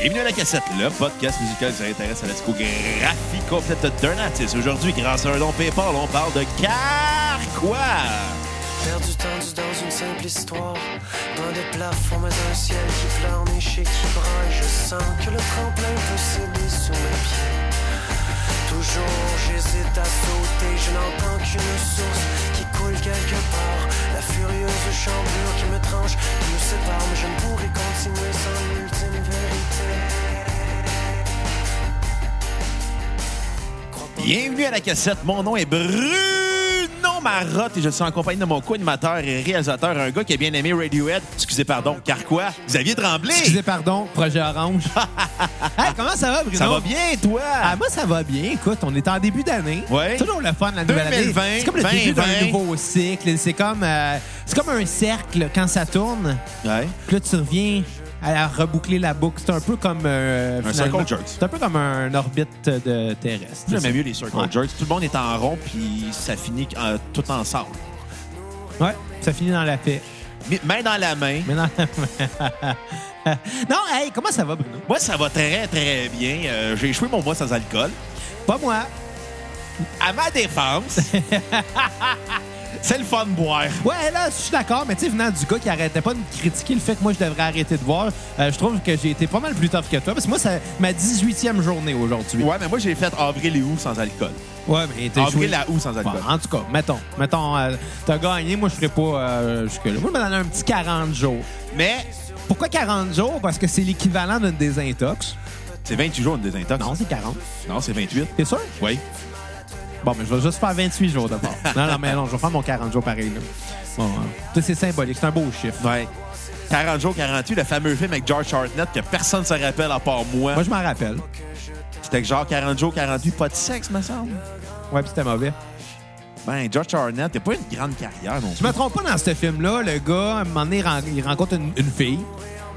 Bienvenue à la cassette, le podcast musical qui s'intéresse à la discographie complète d'un artiste. Aujourd'hui, grâce à un don PayPal, on parle de Carquois. Perdu tendu dans une simple histoire Dans des plafonds mais un ciel qui pleure un échec qui braille Je sens que le tremplin peut céder sous mes pieds Toujours j'hésite à sauter Je n'entends qu'une source qui Bienvenue à la cassette. Mon nom est Marotte et je suis en compagnie de mon co-animateur et réalisateur, un gars qui a bien aimé Radiohead. Excusez, pardon, Carquois. Xavier Tremblay. Excusez, pardon, projet orange. hey, comment ça va, Bruno? Ça va bien, toi? Ah, moi, ça va bien. Écoute, on est en début d'année. Ouais. Toujours le fun, la nouvelle 2020, année. C'est comme le début 2020. d'un nouveau cycle. C'est comme, euh, c'est comme un cercle quand ça tourne. Ouais. Puis là, tu reviens à reboucler la boucle. C'est un peu comme... euh, Un circle jerk. C'est un peu comme un orbite de terrestre. J'aimais mieux les circle Ouais. jerks. Tout le monde est en rond, puis ça finit euh, tout ensemble. Ouais, ça finit dans la paix. Mais- Main dans la main. Mais non, non, hey, comment ça va, Bruno? Moi, ça va très, très bien. Euh, J'ai échoué mon mois sans alcool. Pas moi. À ma défense, c'est le fun de boire. Ouais, là, je suis d'accord, mais tu sais, venant du gars qui arrêtait pas de me critiquer le fait que moi, je devrais arrêter de boire, euh, je trouve que j'ai été pas mal plus tough que toi. Parce que moi, c'est ma 18e journée aujourd'hui. Ouais, mais moi, j'ai fait avril et août sans alcool. Ouais, mais Avril joué... à août sans alcool. Bon, en tout cas, mettons, mettons, euh, t'as gagné, moi, je ferais pas euh, jusque-là. Moi, je me donner un petit 40 jours. Mais Pourquoi 40 jours? Parce que c'est l'équivalent d'une désintox. c'est 28 jours de désintox. Non, c'est 40. Non, c'est 28. T'es sûr? Oui. Bon, mais je vais juste faire 28 jours d'abord. non, non, mais non, je vais faire mon 40 jours pareil. Là. Bon, ça, c'est symbolique, c'est un beau chiffre. Ouais. 40 jours, 48, le fameux film avec George Hartnett que personne ne se rappelle à part moi. Moi, je m'en rappelle. C'était genre 40 jours, 48, pas de sexe, me semble. Ouais, puis c'était mauvais. Ben, George Hartnett, t'as pas une grande carrière non Je me trompe pas dans ce film-là, le gars, à un moment donné, il ren- il rencontre une, une fille.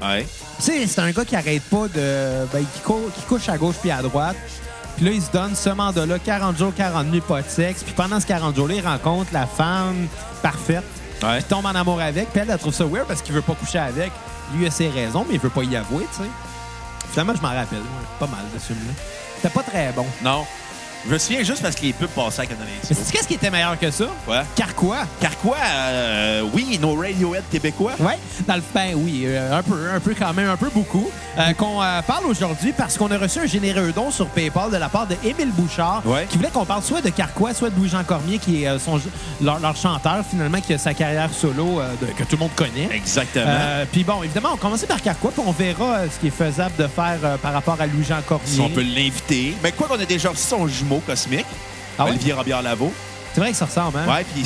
Ouais. Tu sais, c'est un gars qui arrête pas de. Ben, qui, cou- qui couche à gauche puis à droite. Puis là, il se donne ce mandat-là, 40 jours, 40 nuits, pas de sexe. Puis pendant ce 40 jours-là, il rencontre la femme parfaite. Ouais. Puis tombe en amour avec. Puis elle, elle trouve ça weird parce qu'il veut pas coucher avec. Lui a ses raisons, mais il veut pas y avouer, tu sais. Finalement, je m'en rappelle. Pas mal de ce film-là. C'était pas très bon. Non. Je me souviens juste parce que les pubs passaient à Canal Mais qu'est-ce qui était meilleur que ça? Quoi? Carquois. Car quoi? euh, oui, nos Radiohead québécois. Oui, dans le ben oui, euh, un peu, un peu quand même, un peu beaucoup. Euh, qu'on parle aujourd'hui parce qu'on a reçu un généreux don sur PayPal de la part de Émile Bouchard, Ouais. qui voulait qu'on parle soit de Carquois, soit de Louis-Jean Cormier, qui est son, leur, leur chanteur finalement, qui a sa carrière solo de- que tout le monde connaît. Exactement. Puis bon, évidemment, on commence par Carquois, puis on verra ce qui est faisable de faire par rapport à Louis-Jean Cormier. si on peut l'inviter. Mais quoi qu'on a déjà reçu son jumeau cosmique, Ah ouais? Olivier Robillard-Lavaux. C'est vrai que ça ressemble, hein? Ouais, puis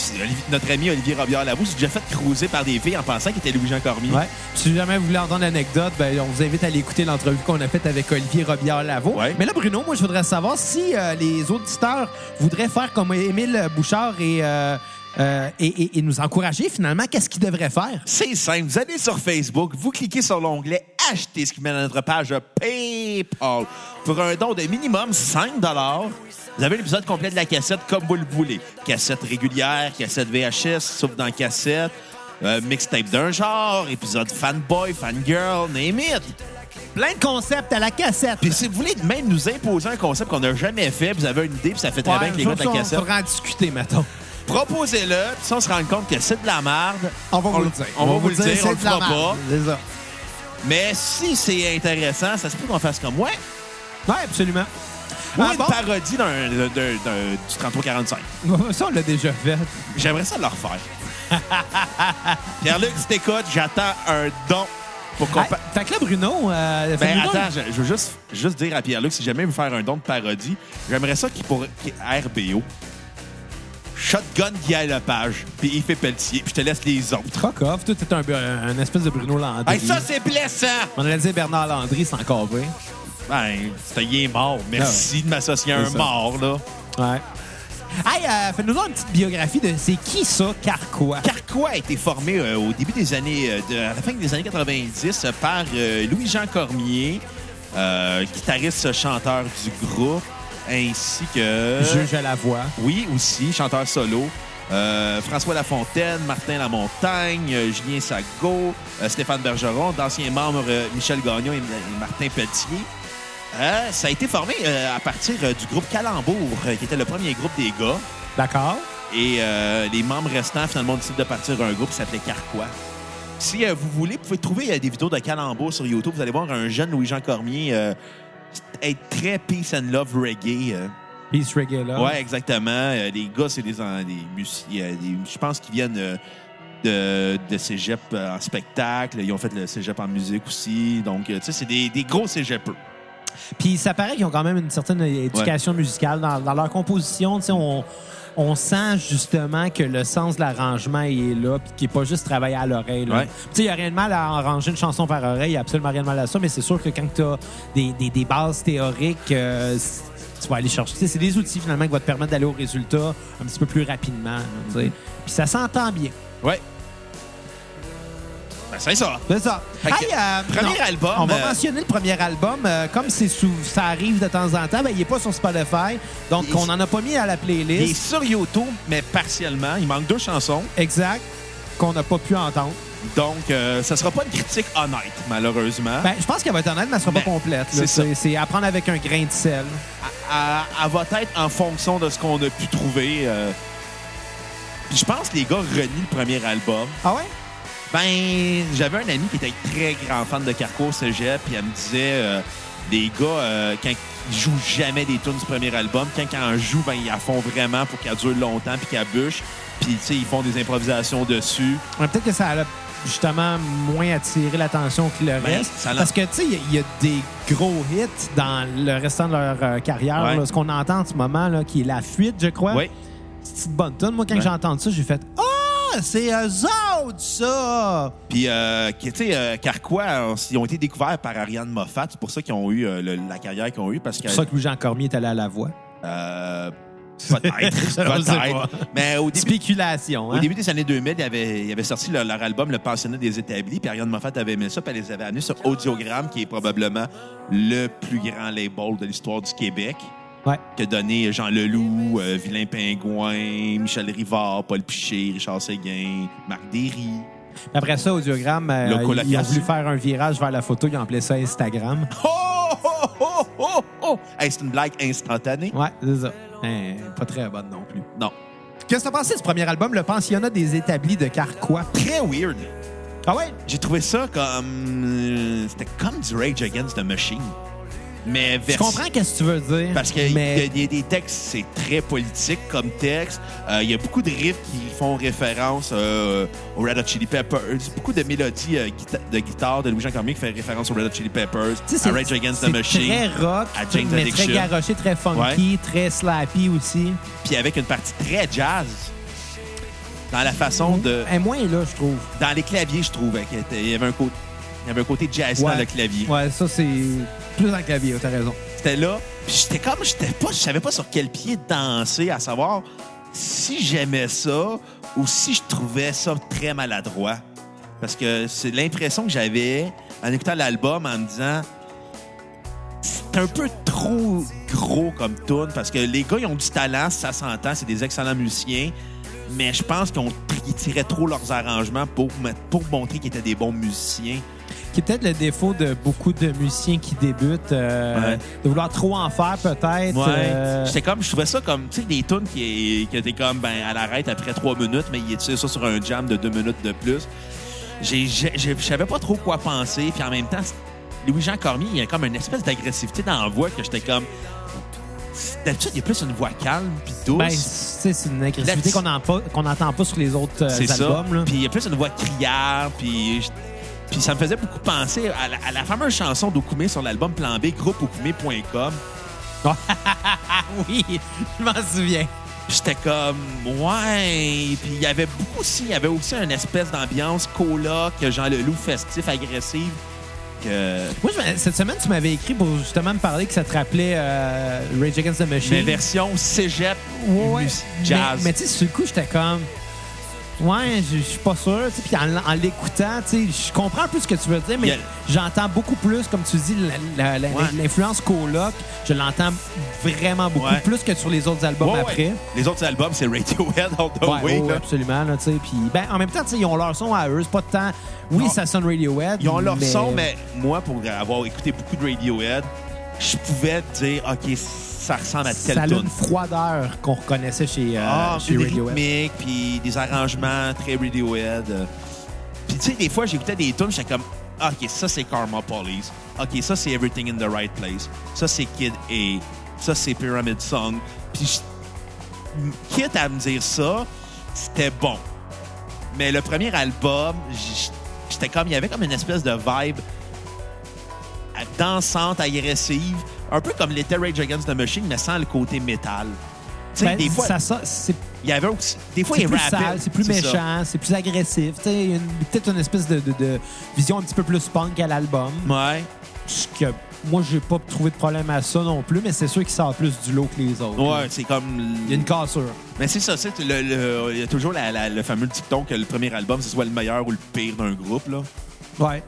notre ami Olivier Robillard-Lavaux s'est déjà fait cruiser par des filles en pensant qu'il était Louis-Jean Cormier. Ouais. Si jamais vous voulez entendre l'anecdote, ben, on vous invite à aller écouter l'entrevue qu'on a faite avec Olivier Robillard-Lavaux. Ouais. Mais là, Bruno, moi, je voudrais savoir si euh, les auditeurs voudraient faire comme Émile Bouchard et, euh, euh, et, et- et nous encourager, finalement, qu'est-ce qu'ils devraient faire? C'est simple. Vous allez sur Facebook, vous cliquez sur l'onglet Acheter, ce qui met à notre page PayPal. Pour un don de minimum 5 vous avez l'épisode complet de la cassette comme vous le voulez. Cassette régulière, cassette VHS, sauf dans cassette, euh, mixtape d'un genre, épisode fanboy, fangirl, name it. Plein de concepts à la cassette. Puis si vous voulez même nous imposer un concept qu'on n'a jamais fait, vous avez une idée, puis ça fait très Ouais, bien avec les gars de la cassette, On faudra en discuter, mettons. proposez-le, puis si on se rend compte que c'est de la merde, On va On vous le dire. on va vous le dire, c'est on le fera pas. Mais si c'est intéressant, ça se peut qu'on fasse comme moi. Ouais, absolument. Ou Ah, une bon? parodie d'un, d'un- d'un- d'un- du 33-45. Ça, on l'a déjà fait. J'aimerais ça le refaire. Pierre-Luc, si t'écoutes, j'attends un don pour qu'on... Ah, fait que là, Bruno... euh, Ben fais-nous donc- attends, je, je veux juste, juste dire à Pierre-Luc, si jamais il veut faire un don de parodie, j'aimerais ça qu'il pourrait... qu'il- RBO. Shotgun Guy Lepage, puis il fait Pelletier, puis je te laisse les autres. Fuck off. Toi, t'es un, un espèce de Bruno Landry. Hey, ça, c'est blessant! On allait dire Bernard Landry, c'est encore vrai. Ben, c'est il est mort. Merci de m'associer à un ça. mort, là. Ouais. Hey, euh, fais-nous une petite biographie de c'est qui ça, Carquois? Carquois a été formé euh, au début des années, euh, de- à la fin des années 90 euh, par euh, Louis-Jean Cormier, euh, guitariste chanteur du groupe, ainsi que... Juge à la voix. Oui, aussi, chanteur solo. Euh, François Lafontaine, Martin Lamontagne, euh, Julien Sago, euh, Stéphane Bergeron, d'anciens membres Michel Gagnon et, et Martin Pelletier. Ça a été formé à partir du groupe Calembour, qui était le premier groupe des gars. D'accord. Et les membres restants, finalement, ont décidé de partir un groupe qui s'appelait Carquois. Si vous voulez, vous pouvez trouver des vidéos de Calembour sur YouTube. Vous allez voir un jeune Louis-Jean Cormier être très peace and love reggae. euh. Peace Reggae, là. Ouais, exactement. Euh, les gars, c'est des, en- des musiciens. Je pense qu'ils viennent euh, de, de cégep en spectacle. Ils ont fait le cégep en musique aussi. Donc, tu sais, c'est des, des gros cégepeux. Puis ça paraît qu'ils ont quand même une certaine éducation musicale dans, dans leur composition. Tu sais, on, on sent justement que le sens de l'arrangement est là, puis qu'il n'est pas juste travailler à l'oreille. Ouais. Il n'y a rien de mal à arranger une chanson par oreille, il n'y a absolument rien de mal à ça, mais c'est sûr que quand tu as des, des- des bases théoriques, euh, tu vas aller chercher. C'est des outils finalement qui vont te permettre d'aller au résultat un petit peu plus rapidement. Puis ça s'entend bien. Ouais. Ben, c'est ça. C'est ça. Fait que, Hey, euh, premier non. album, On va euh, mentionner le premier album. euh, comme c'est sous- ça arrive de temps en temps, ben, il n'est pas sur Spotify. Donc, Il- on n'en a pas mis à la Il est playlist. sur YouTube, mais partiellement. Il manque deux chansons. Exact. Qu'on n'a pas pu entendre. Donc, euh, ça sera pas une critique honnête, malheureusement. Ben, je pense qu'elle va être honnête, mais elle sera Ben, pas complète. là. c'est ça. C'est c'est à prendre avec un grain de sel. elle, elle va être en fonction de ce qu'on a pu trouver. euh. Puis je pense que les gars renient le premier album. Ah ouais? Ben, j'avais un ami qui était très grand fan de Carco Cégep, puis elle me disait, euh, les gars, euh, quand ils jouent jamais des tunes du premier album, quand ils en jouent, ben, ils la font vraiment pour qu'elle dure longtemps, puis qu'elle bûche. Puis, tu sais, ils font des improvisations dessus. Ouais, Peut-être que ça a justement moins attiré l'attention que le Ben, reste. ça Parce que, tu sais, il y a- il y, a des gros hits dans le restant de leur euh, carrière. Ouais. là. ce qu'on entend en ce moment, là, qui est La Fuite, je crois. Oui. C'est une bonne tune. Moi, quand Ouais. entendu ça, j'ai fait « Ah, c'est eux autres, ça! Puis, euh, tu sais, euh, Carquois, euh, ils ont été découverts par Ariane Moffat. C'est pour ça qu'ils ont eu euh, le- la carrière qu'ils ont eue, parce » que... C'est pour ça que Louis-Jean Cormier est allé à la voix. Euh, peut-être. Peut-être. Mais au début, Spéculation, au hein? début des années 2000, il y avait, il y avait sorti leur, leur album Le Pensionnat des Établis. Puis Ariane Moffat avait aimé ça. Puis elle les avait amenés sur Audiogramme, qui est probablement le plus grand label de l'histoire du Québec. Ouais. A donné Jean Leloup, euh, Vilain Pingouin, Michel Rivard, Paul Piché, Richard Séguin, Marc Derry. Après ça, Audiogramme, euh, ils ont voulu faire un virage vers la photo. Ils ont appelé ça Instagram. Oh, oh, oh, oh, oh! Hey, c'est une blague instantanée. Ouais, c'est ça. Hein, pas très bonne non plus. Non. Qu'est-ce que t'as pensé de ce premier album, Le Pensionnat des établis de Carquois? Très weird. Ah ouais? J'ai trouvé ça comme. euh, C'était comme du Rage Against the Machine. Mais Je comprends qu'est-ce que tu veux dire. Parce qu'il mais... y, a des textes, c'est très politique comme texte. Euh, Il y a beaucoup de riffs qui font référence euh, aux Red Hot Chili Peppers. Beaucoup de mélodies euh, guita- de guitare de Louis-Jean Cormier qui fait référence aux Red Hot Chili Peppers, à Rage Against the Machine. très rock, à Jane's mais Addiction. très garoché, très funky, très slappy aussi. Puis avec une partie très jazz. Dans la façon de. Et moins là, je trouve. Dans les claviers, je qu'il était- il y avait un côté. Il y avait un côté jazz dans le clavier. Ouais, ça, c'est plus dans le clavier, t'as raison. C'était là. J'étais comme, j'étais pas, je savais pas sur quel pied danser, à savoir si j'aimais ça ou si je trouvais ça très maladroit. Parce que c'est l'impression que j'avais en écoutant l'album en me disant c'est un peu trop gros comme tune parce que les gars ils ont du talent, ça s'entend, c'est des excellents musiciens, mais je pense qu'ils tiraient trop leurs arrangements pour, pour montrer qu'ils étaient des bons musiciens. Qui est peut-être le défaut de beaucoup de musiciens qui débutent, euh, Ouais. de vouloir trop en faire peut-être. Ouais. euh, J'étais comme, je trouvais ça comme, tu sais, des tunes qui, qui étaient comme, ben, à l'arrêt après trois minutes, mais il était ça sur un jam de deux minutes de plus. Je savais pas trop quoi penser, puis en même temps, Louis-Jean Cormier, il y a comme une espèce d'agressivité dans la voix que j'étais comme. D'habitude, il y a plus une voix calme puis douce. ben, c'est une agressivité qu'on n'entend pas, n'entend pas sur les autres euh, c'est ça. albums. Puis il y a plus une voix criard, puis. Puis ça me faisait beaucoup penser à la, à la fameuse chanson d'Okoumé sur l'album Plan B, groupeokoumé.com. Ah oui, je m'en souviens. J'étais comme, ouais. Puis il y avait beaucoup aussi, il y avait aussi une espèce d'ambiance coloc, Jean Leloup festif, agressive. Que... Moi, je- cette semaine, tu m'avais écrit pour justement me parler que ça te rappelait euh, Rage Against the Machine. Mais version cégep, Ouais, jazz. Mais, mais tu sais, sur le coup, j'étais comme. Ouais, je suis pas sûr. Puis en, en l'écoutant, je comprends peu ce que tu veux dire, mais j'entends beaucoup plus, comme tu dis, la- Ouais. l'influence coloc. Je l'entends vraiment beaucoup Ouais. plus que sur les autres albums Ouais, après. Les autres albums, c'est Radiohead, All the Way. ouais, là. absolument. Là, ben, en même temps, ils ont leur son à eux. C'est pas de temps. Oui, Non. ça sonne Radiohead. Ils ont leur son, mais moi, pour avoir écouté beaucoup de Radiohead, je pouvais dire, OK, ça ressemble à ça telle a tune. une froideur qu'on reconnaissait chez, euh, Ah, chez des Radiohead. rythmiques, puis des arrangements très Radiohead. euh. Puis tu sais, des fois, j'écoutais des tunes, j'étais comme, OK, ça, c'est Karma Police. OK, ça, c'est Everything in the Right Place. Ça, c'est Kid A. Ça, c'est Pyramid Song. Puis, quitte à me dire ça, c'était bon. Mais le premier album, j'étais comme, il y avait comme une espèce de vibe dansante, agressive, un peu comme l'était Rage Against the Machine, mais sans le côté métal. Ben, des fois, ça, ça, il y avait aussi. Des fois, c'est il sale, c'est plus méchant, c'est plus agressif. Il y a peut-être une espèce de, de- de vision un petit peu plus punk à l'album. Ouais. Ce que moi, j'ai pas trouvé de problème à ça non plus, mais c'est sûr qu'il sort plus du lot que les autres. Ouais, c'est comme. Il y a une cassure. Mais c'est ça, c'est le, le- il y a toujours la- la- le fameux dicton que le premier album, ce soit le meilleur ou le pire d'un groupe. Là. Ouais.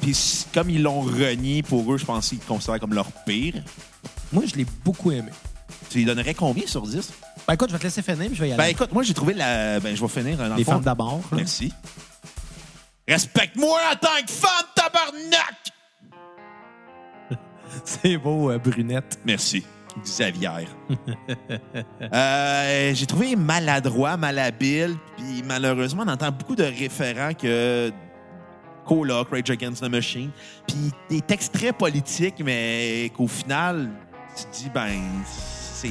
Puis comme ils l'ont renié pour eux, je pense qu'ils le considèrent comme leur pire. Moi, je l'ai beaucoup aimé. Tu lui donnerais combien sur 10? Ben écoute, je vais te laisser finir, puis je vais y aller. Ben écoute, moi j'ai trouvé la. Ben je vais finir dans le les fond. femmes d'abord. là. Merci. Respecte-moi en tant que femme, tabarnak! C'est beau, euh, brunette. Merci, Xavier. Euh, j'ai trouvé maladroit, malhabile, puis malheureusement, on entend beaucoup de référents que Coloc, Rage Against the Machine, puis des textes très politiques, mais qu'au final, tu te dis, ben,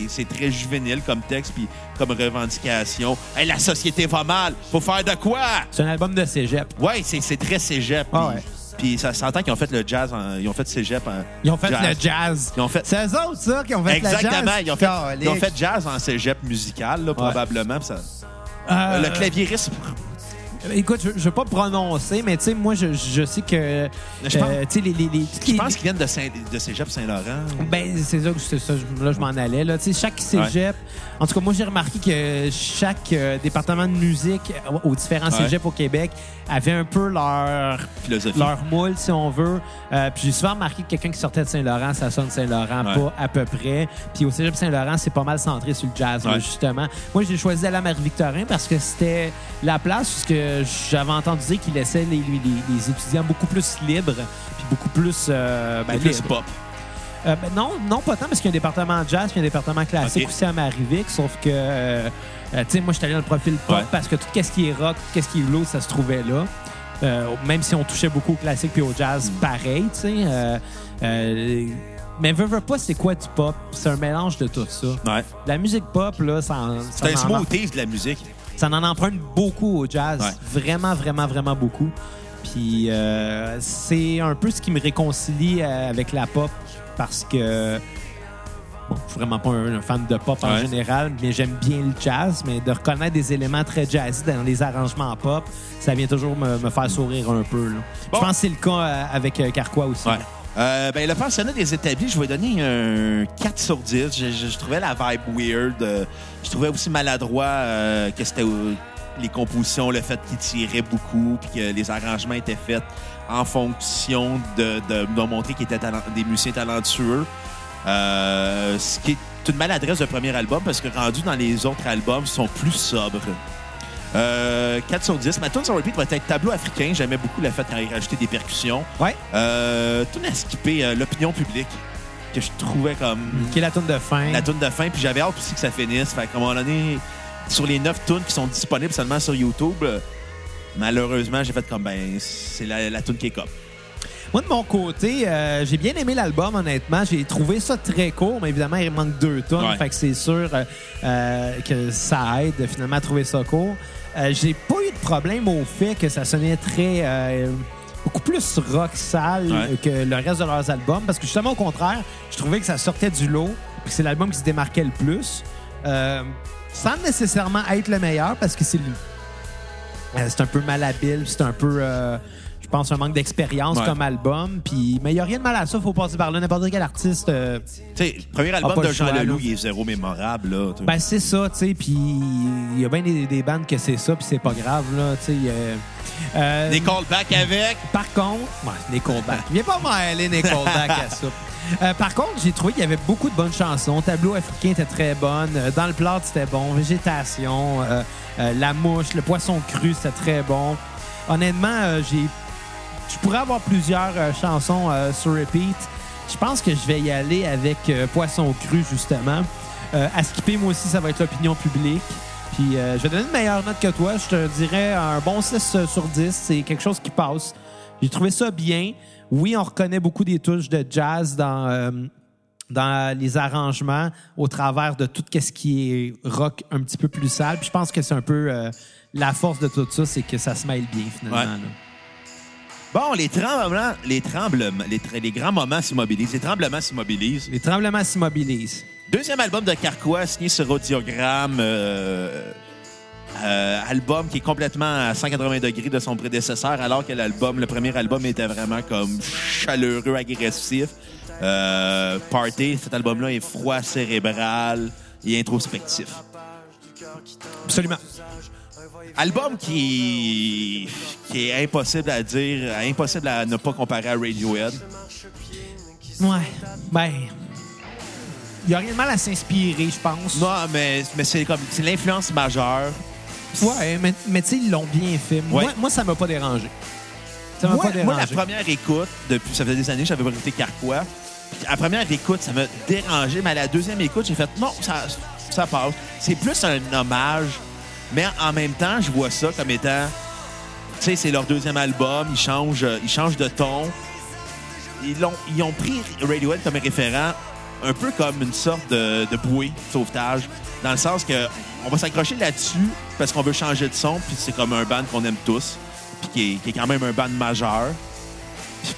c'est très juvénile comme texte, puis comme revendication. Hey, la société va mal, faut faire de quoi? C'est un album de cégep. Ouais, c'est très cégep. Ah puis- ouais. Puis ça s'entend qu'ils ont fait le jazz, en- ils ont fait cégep en Ils ont fait jazz. le jazz. Ils ont fait C'est eux autres, ça, qui ont fait Exactement. le jazz. Ils ont, fait, ils ont fait jazz en cégep musical, là, probablement. ça- Euh, Le claviériste, Écoute, je ne vais pas prononcer, mais tu sais, moi, je, je sais que. Je pense- euh, tu sais, les, les, les- je pense qu'ils viennent de, Saint, de cégep Saint-Laurent. Ben, c'est ça, que- c'est ça, je- là, je m'en allais. Là. Chaque cégep, en tout cas, moi, j'ai remarqué que chaque euh, département de musique euh, aux différents Ouais. cégeps au Québec avait un peu leur, Philosophie. leur moule, si on veut. Euh, puis j'ai souvent remarqué que quelqu'un qui sortait de Saint-Laurent, ça sonne Saint-Laurent, Ouais. pas à peu près. Puis au cégep Saint-Laurent, c'est pas mal centré sur le jazz, là, justement. Moi, j'ai choisi à Marie-Victorin parce que c'était la place où j'avais entendu dire qu'il laissait les, les- les étudiants beaucoup plus libres, puis beaucoup plus... euh, ben, C'est plus pop. Euh, ben non, non, pas tant, parce qu'il y a un département jazz puis un département classique aussi à Marivic, sauf que, euh, tu sais, moi, je suis allé dans le profil pop Ouais. parce que tout ce qui est rock, tout ce qui est blues, ça se trouvait là. Euh, même si on touchait beaucoup au classique puis au jazz, Mm. pareil, tu sais. mais veux, veux pas, c'est quoi du pop? C'est un mélange de tout ça. Ouais. La musique pop, là, ça, C'est un smoothies de la musique. Ça en emprunte beaucoup au jazz. Ouais. Vraiment, vraiment, vraiment beaucoup. Puis euh, c'est un peu ce qui me réconcilie euh, avec la pop parce que. Bon, je suis vraiment pas un, fan de pop en Ouais. général, mais j'aime bien le jazz. Mais de reconnaître des éléments très jazzy dans les arrangements pop, ça vient toujours me, me faire sourire un peu. là. Bon. Je pense que c'est le cas euh, avec Carquois aussi. Ouais. Euh, ben, le pensionnat des établis, je vais donner un 4 sur 10. Je, trouvais la vibe weird. euh, je trouvais aussi maladroit euh, que c'était les compositions, le fait qu'ils tiraient beaucoup, puis que les arrangements étaient faits en fonction de, de, montrer qu'ils étaient des musiciens talentueux. Ce qui est une maladresse de premier album, parce que rendu dans les autres albums, ils sont plus sobres. Euh, 4 sur 10. Ma tune sur repeat va être Tableau africain. J'aimais beaucoup le fait quand il rajoutait des percussions. Ouais. Euh, tune à skipper euh, l'opinion publique que je trouvais comme Qui est la tune de fin. la tune de fin. Puis j'avais hâte aussi que ça finisse. Fait qu'à un moment donné, sur les neuf tunes qui sont disponibles seulement sur YouTube, euh, malheureusement, j'ai fait comme ben c'est la, la tune qui est cop. Moi, de mon côté, euh, j'ai bien aimé l'album, honnêtement. J'ai trouvé ça très court, mais évidemment, il manque deux tonnes. Ouais. Fait que c'est sûr euh, que ça aide finalement à trouver ça court. Euh, j'ai pas eu de problème au fait que ça sonnait très. euh, beaucoup plus rock sale Ouais. que le reste de leurs albums. Parce que justement, au contraire, je trouvais que ça sortait du lot. Puis c'est l'album qui se démarquait le plus. Euh, sans nécessairement être le meilleur, parce que c'est euh, c'est un peu malhabile, c'est un peu. Euh, pense, un manque d'expérience Ouais. comme album. Puis, mais il n'y a rien de mal à ça. faut passer par là. N'importe quel artiste. euh, Tu sais, le premier album de Jean Leloup, il est zéro mémorable, là. Ben, c'est ça, tu sais. Puis, il y a bien des, des bandes que c'est ça, puis c'est pas grave, là. Tu sais. euh, euh, Des callbacks avec. Par contre, ouais, Nickelback. Viens pas mêler Nickelback à ça. Euh, par contre, j'ai trouvé qu'il y avait beaucoup de bonnes chansons. Tableau africain était très bonne. Euh, Dans le plat, c'était bon. Végétation, euh, euh, La mouche, le poisson cru, c'était très bon. Honnêtement, euh, j'ai, je pourrais avoir plusieurs euh, chansons euh, sur repeat. Je pense que je vais y aller avec euh, Poisson cru, justement. À skipper, moi aussi, ça va être l'opinion publique. Puis je vais donner une meilleure note que toi. Je te dirais un bon 6 sur 10. C'est quelque chose qui passe. J'ai trouvé ça bien. Oui, on reconnaît beaucoup des touches de jazz dans, dans les arrangements au travers de tout ce qui est rock un petit peu plus sale. Puis je pense que c'est un peu euh, la force de tout ça, c'est que ça se mêle bien finalement. Ouais. là. Bon, les tremblements, les tremblements, les, les grands moments s'immobilisent. Les tremblements s'immobilisent. Les tremblements s'immobilisent. Deuxième album de Carquois, signé sur Audiogramme. euh, euh, album qui est complètement à 180 degrés de son prédécesseur, alors que l'album, le premier album était vraiment comme chaleureux, agressif. Euh, Party, cet album-là est froid, cérébral et introspectif. Absolument. Album qui, qui est impossible à dire, impossible à ne pas comparer à Radiohead. Ouais. Ben. Il n'y a rien de mal à s'inspirer, je pense. Non, mais, mais c'est comme c'est l'influence majeure. Ouais, mais, mais tu sais, ils l'ont bien fait. Moi, Ouais. moi, ça m'a pas dérangé. Ça m'a Moi, pas dérangé. moi, la première écoute, depuis ça faisait des années que j'avais pas écouté Carquois. La première écoute, ça m'a dérangé, mais à la deuxième écoute, j'ai fait non, ça, ça passe. C'est plus un hommage, mais en même temps, je vois ça comme étant, tu sais, c'est leur deuxième album, ils changent, euh, ils changent de ton. Ils ont, ils ont pris Radiohead comme référent, un peu comme une sorte de, bouée de sauvetage, dans le sens que on va s'accrocher là-dessus parce qu'on veut changer de son, puis c'est comme un band qu'on aime tous, puis qui est quand même un band majeur.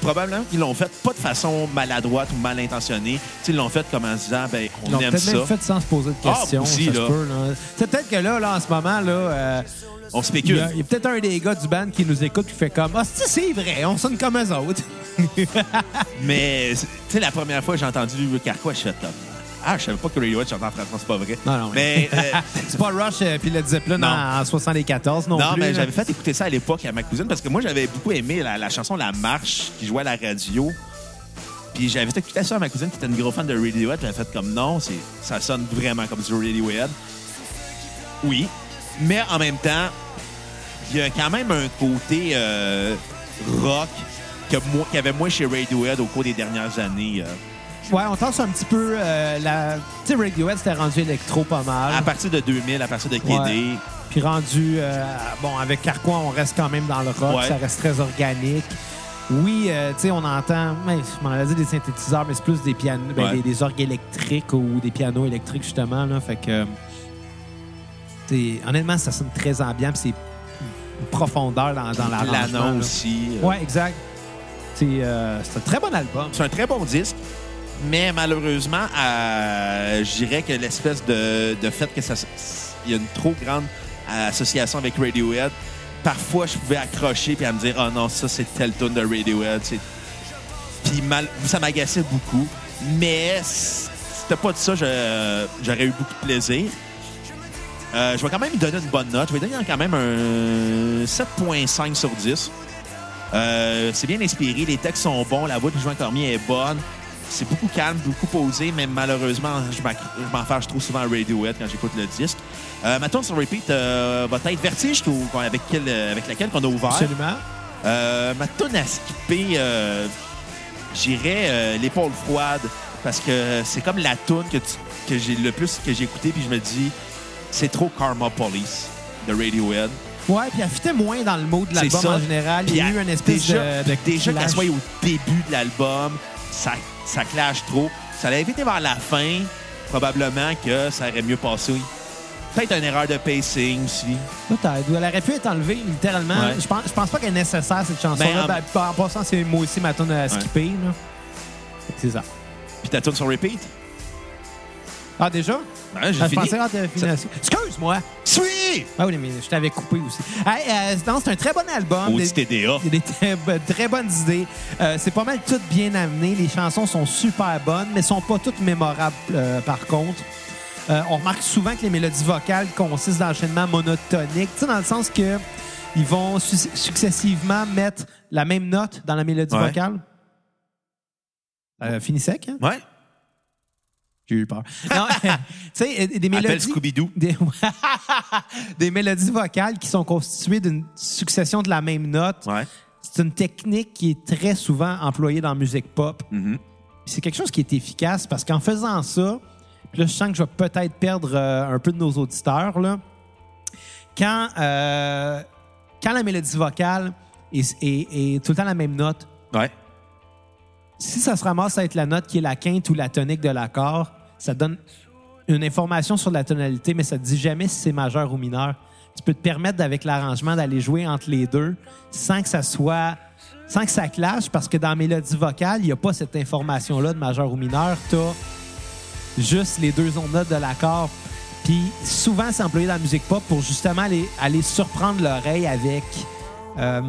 Probablement qu'ils l'ont fait pas de façon maladroite ou mal intentionnée. Ils l'ont fait comme en se disant, ben, Ils on l'ont aime peut-être ça. même fait sans se poser de Ah, questions. aussi, ça se là. peut, là. C'est peut-être que là, là, en ce moment, là, euh, On il spécule. y a, il y a peut-être un des gars du band qui nous écoute qui fait comme Ah, c'est c'est vrai, on sonne comme eux autres. Mais, tu sais, la première fois que j'ai entendu Carquois, je suis top. Ah, je savais pas que Radiohead chantait en français, c'est pas vrai. Non, non, mais, euh, c'est pas Rush euh, puis Led Zeppelin Non. en, en 74 non, non, plus. mais là. j'avais fait écouter ça à l'époque à ma cousine parce que moi, j'avais beaucoup aimé la, la chanson La Marche qui jouait à la radio. Puis j'avais fait écouter ça à ma cousine qui était une grosse fan de Radiohead. J'avais fait comme non, ça sonne vraiment comme du Radiohead. Oui, mais en même temps, il y a quand même un côté euh, rock qu'il y avait moins chez Radiohead au cours des dernières années. Ouais, on tasse un petit peu. euh, la... Tu sais, Radiohead, c'était rendu électro pas mal. à partir de 2000, à partir de KD. Ouais. Puis rendu, euh, bon, avec Carquois, on reste quand même dans le rock, Ouais. ça reste très organique. Oui, euh, tu sais, on entend, mais je m'en ai dit des synthétiseurs, mais c'est plus des pianos, ben, Ouais. des, des orgues électriques ou des pianos électriques, justement, là. Fait que, honnêtement, ça sonne très ambiant, puis c'est une profondeur dans, dans là. aussi. euh. Ouais, exact. C'est euh, c'est un très bon album. C'est un très bon disque, mais malheureusement, euh, je dirais que l'espèce de, fait que ça, il y a une trop grande association avec Radiohead. Parfois, je pouvais accrocher puis à me dire, oh non, ça c'est tel tune de Radiohead. Puis mal, ça m'agaçait beaucoup, mais si c'était pas de ça, j'aurais eu beaucoup de plaisir. Euh, je vais quand même lui donner une bonne note. Je vais lui donner quand même un 7.5 sur 10. Euh, c'est bien inspiré, les textes sont bons, la voix de Joan Cormier est bonne. C'est beaucoup calme, beaucoup posé, mais malheureusement, je m'en fâche trop souvent à Radiohead quand j'écoute le disque. Euh, ma tune sur repeat euh, va être Vertige, qu'on- avec, quel- euh, avec laquelle on a ouvert. Absolument. Euh, ma tune à skipper, j'irais l'épaule froide, parce que c'est comme la tune que, j'ai le plus que j'ai écouté, puis je me dis, c'est trop Karma Police de Radiohead. Ouais, puis elle fitait moins dans le mode de l'album en général. Il y a eu une espèce déjà, de, de Déjà qu'elle soit au début de l'album, ça, ça clash trop. Ça l'avait été vers la fin, probablement que ça aurait mieux passé. Peut-être une erreur de pacing aussi. Peut-être. Elle aurait pu être enlevée, littéralement. Ouais. Je, pense, je pense pas qu'elle est nécessaire, cette chanson-là. Ben, Ben, en... passant, c'est moi aussi ma tune à skipper. C'est ça. Puis ta tune sur repeat? Ah, déjà? Ouais, j'ai Ah, fini. pensais fini. Excuse-moi! Suis! Ah oui, mais je t'avais coupé aussi. Hey, euh, non, c'est un très bon album. Au Des- TDA. Il y a des très, bo- très bonnes idées. Euh, c'est pas mal toutes bien amené. Les chansons sont super bonnes, mais sont pas toutes mémorables euh, par contre. Euh, on remarque souvent que les mélodies vocales consistent d'enchaînements monotoniques, tu sais, dans le sens que ils vont su- successivement mettre la même note dans la mélodie Ouais. vocale. Fini sec, hein? Ouais. J'ai eu peur. Non, tu sais, des mélodies. Scooby-Doo. Des, des mélodies vocales qui sont constituées d'une succession de la même note. Ouais. C'est une technique qui est très souvent employée dans la musique pop. Puis C'est quelque chose qui est efficace parce qu'en faisant ça, là, je sens que je vais peut-être perdre euh, un peu de nos auditeurs. Là. Quand, euh, quand la mélodie vocale est, est- est tout le temps la même note, Ouais. si ça se ramasse à être la note qui est la quinte ou la tonique de l'accord, ça donne une information sur la tonalité, mais ça ne dit jamais si c'est majeur ou mineur. Tu peux te permettre, avec l'arrangement, d'aller jouer entre les deux sans que ça soit. sans que ça clash, parce que dans la mélodie vocale, il n'y a pas cette information-là de majeur ou mineur. Tu as juste les deux ondes notes de l'accord. Puis souvent, c'est employé dans la musique pop pour justement aller, surprendre l'oreille avec euh,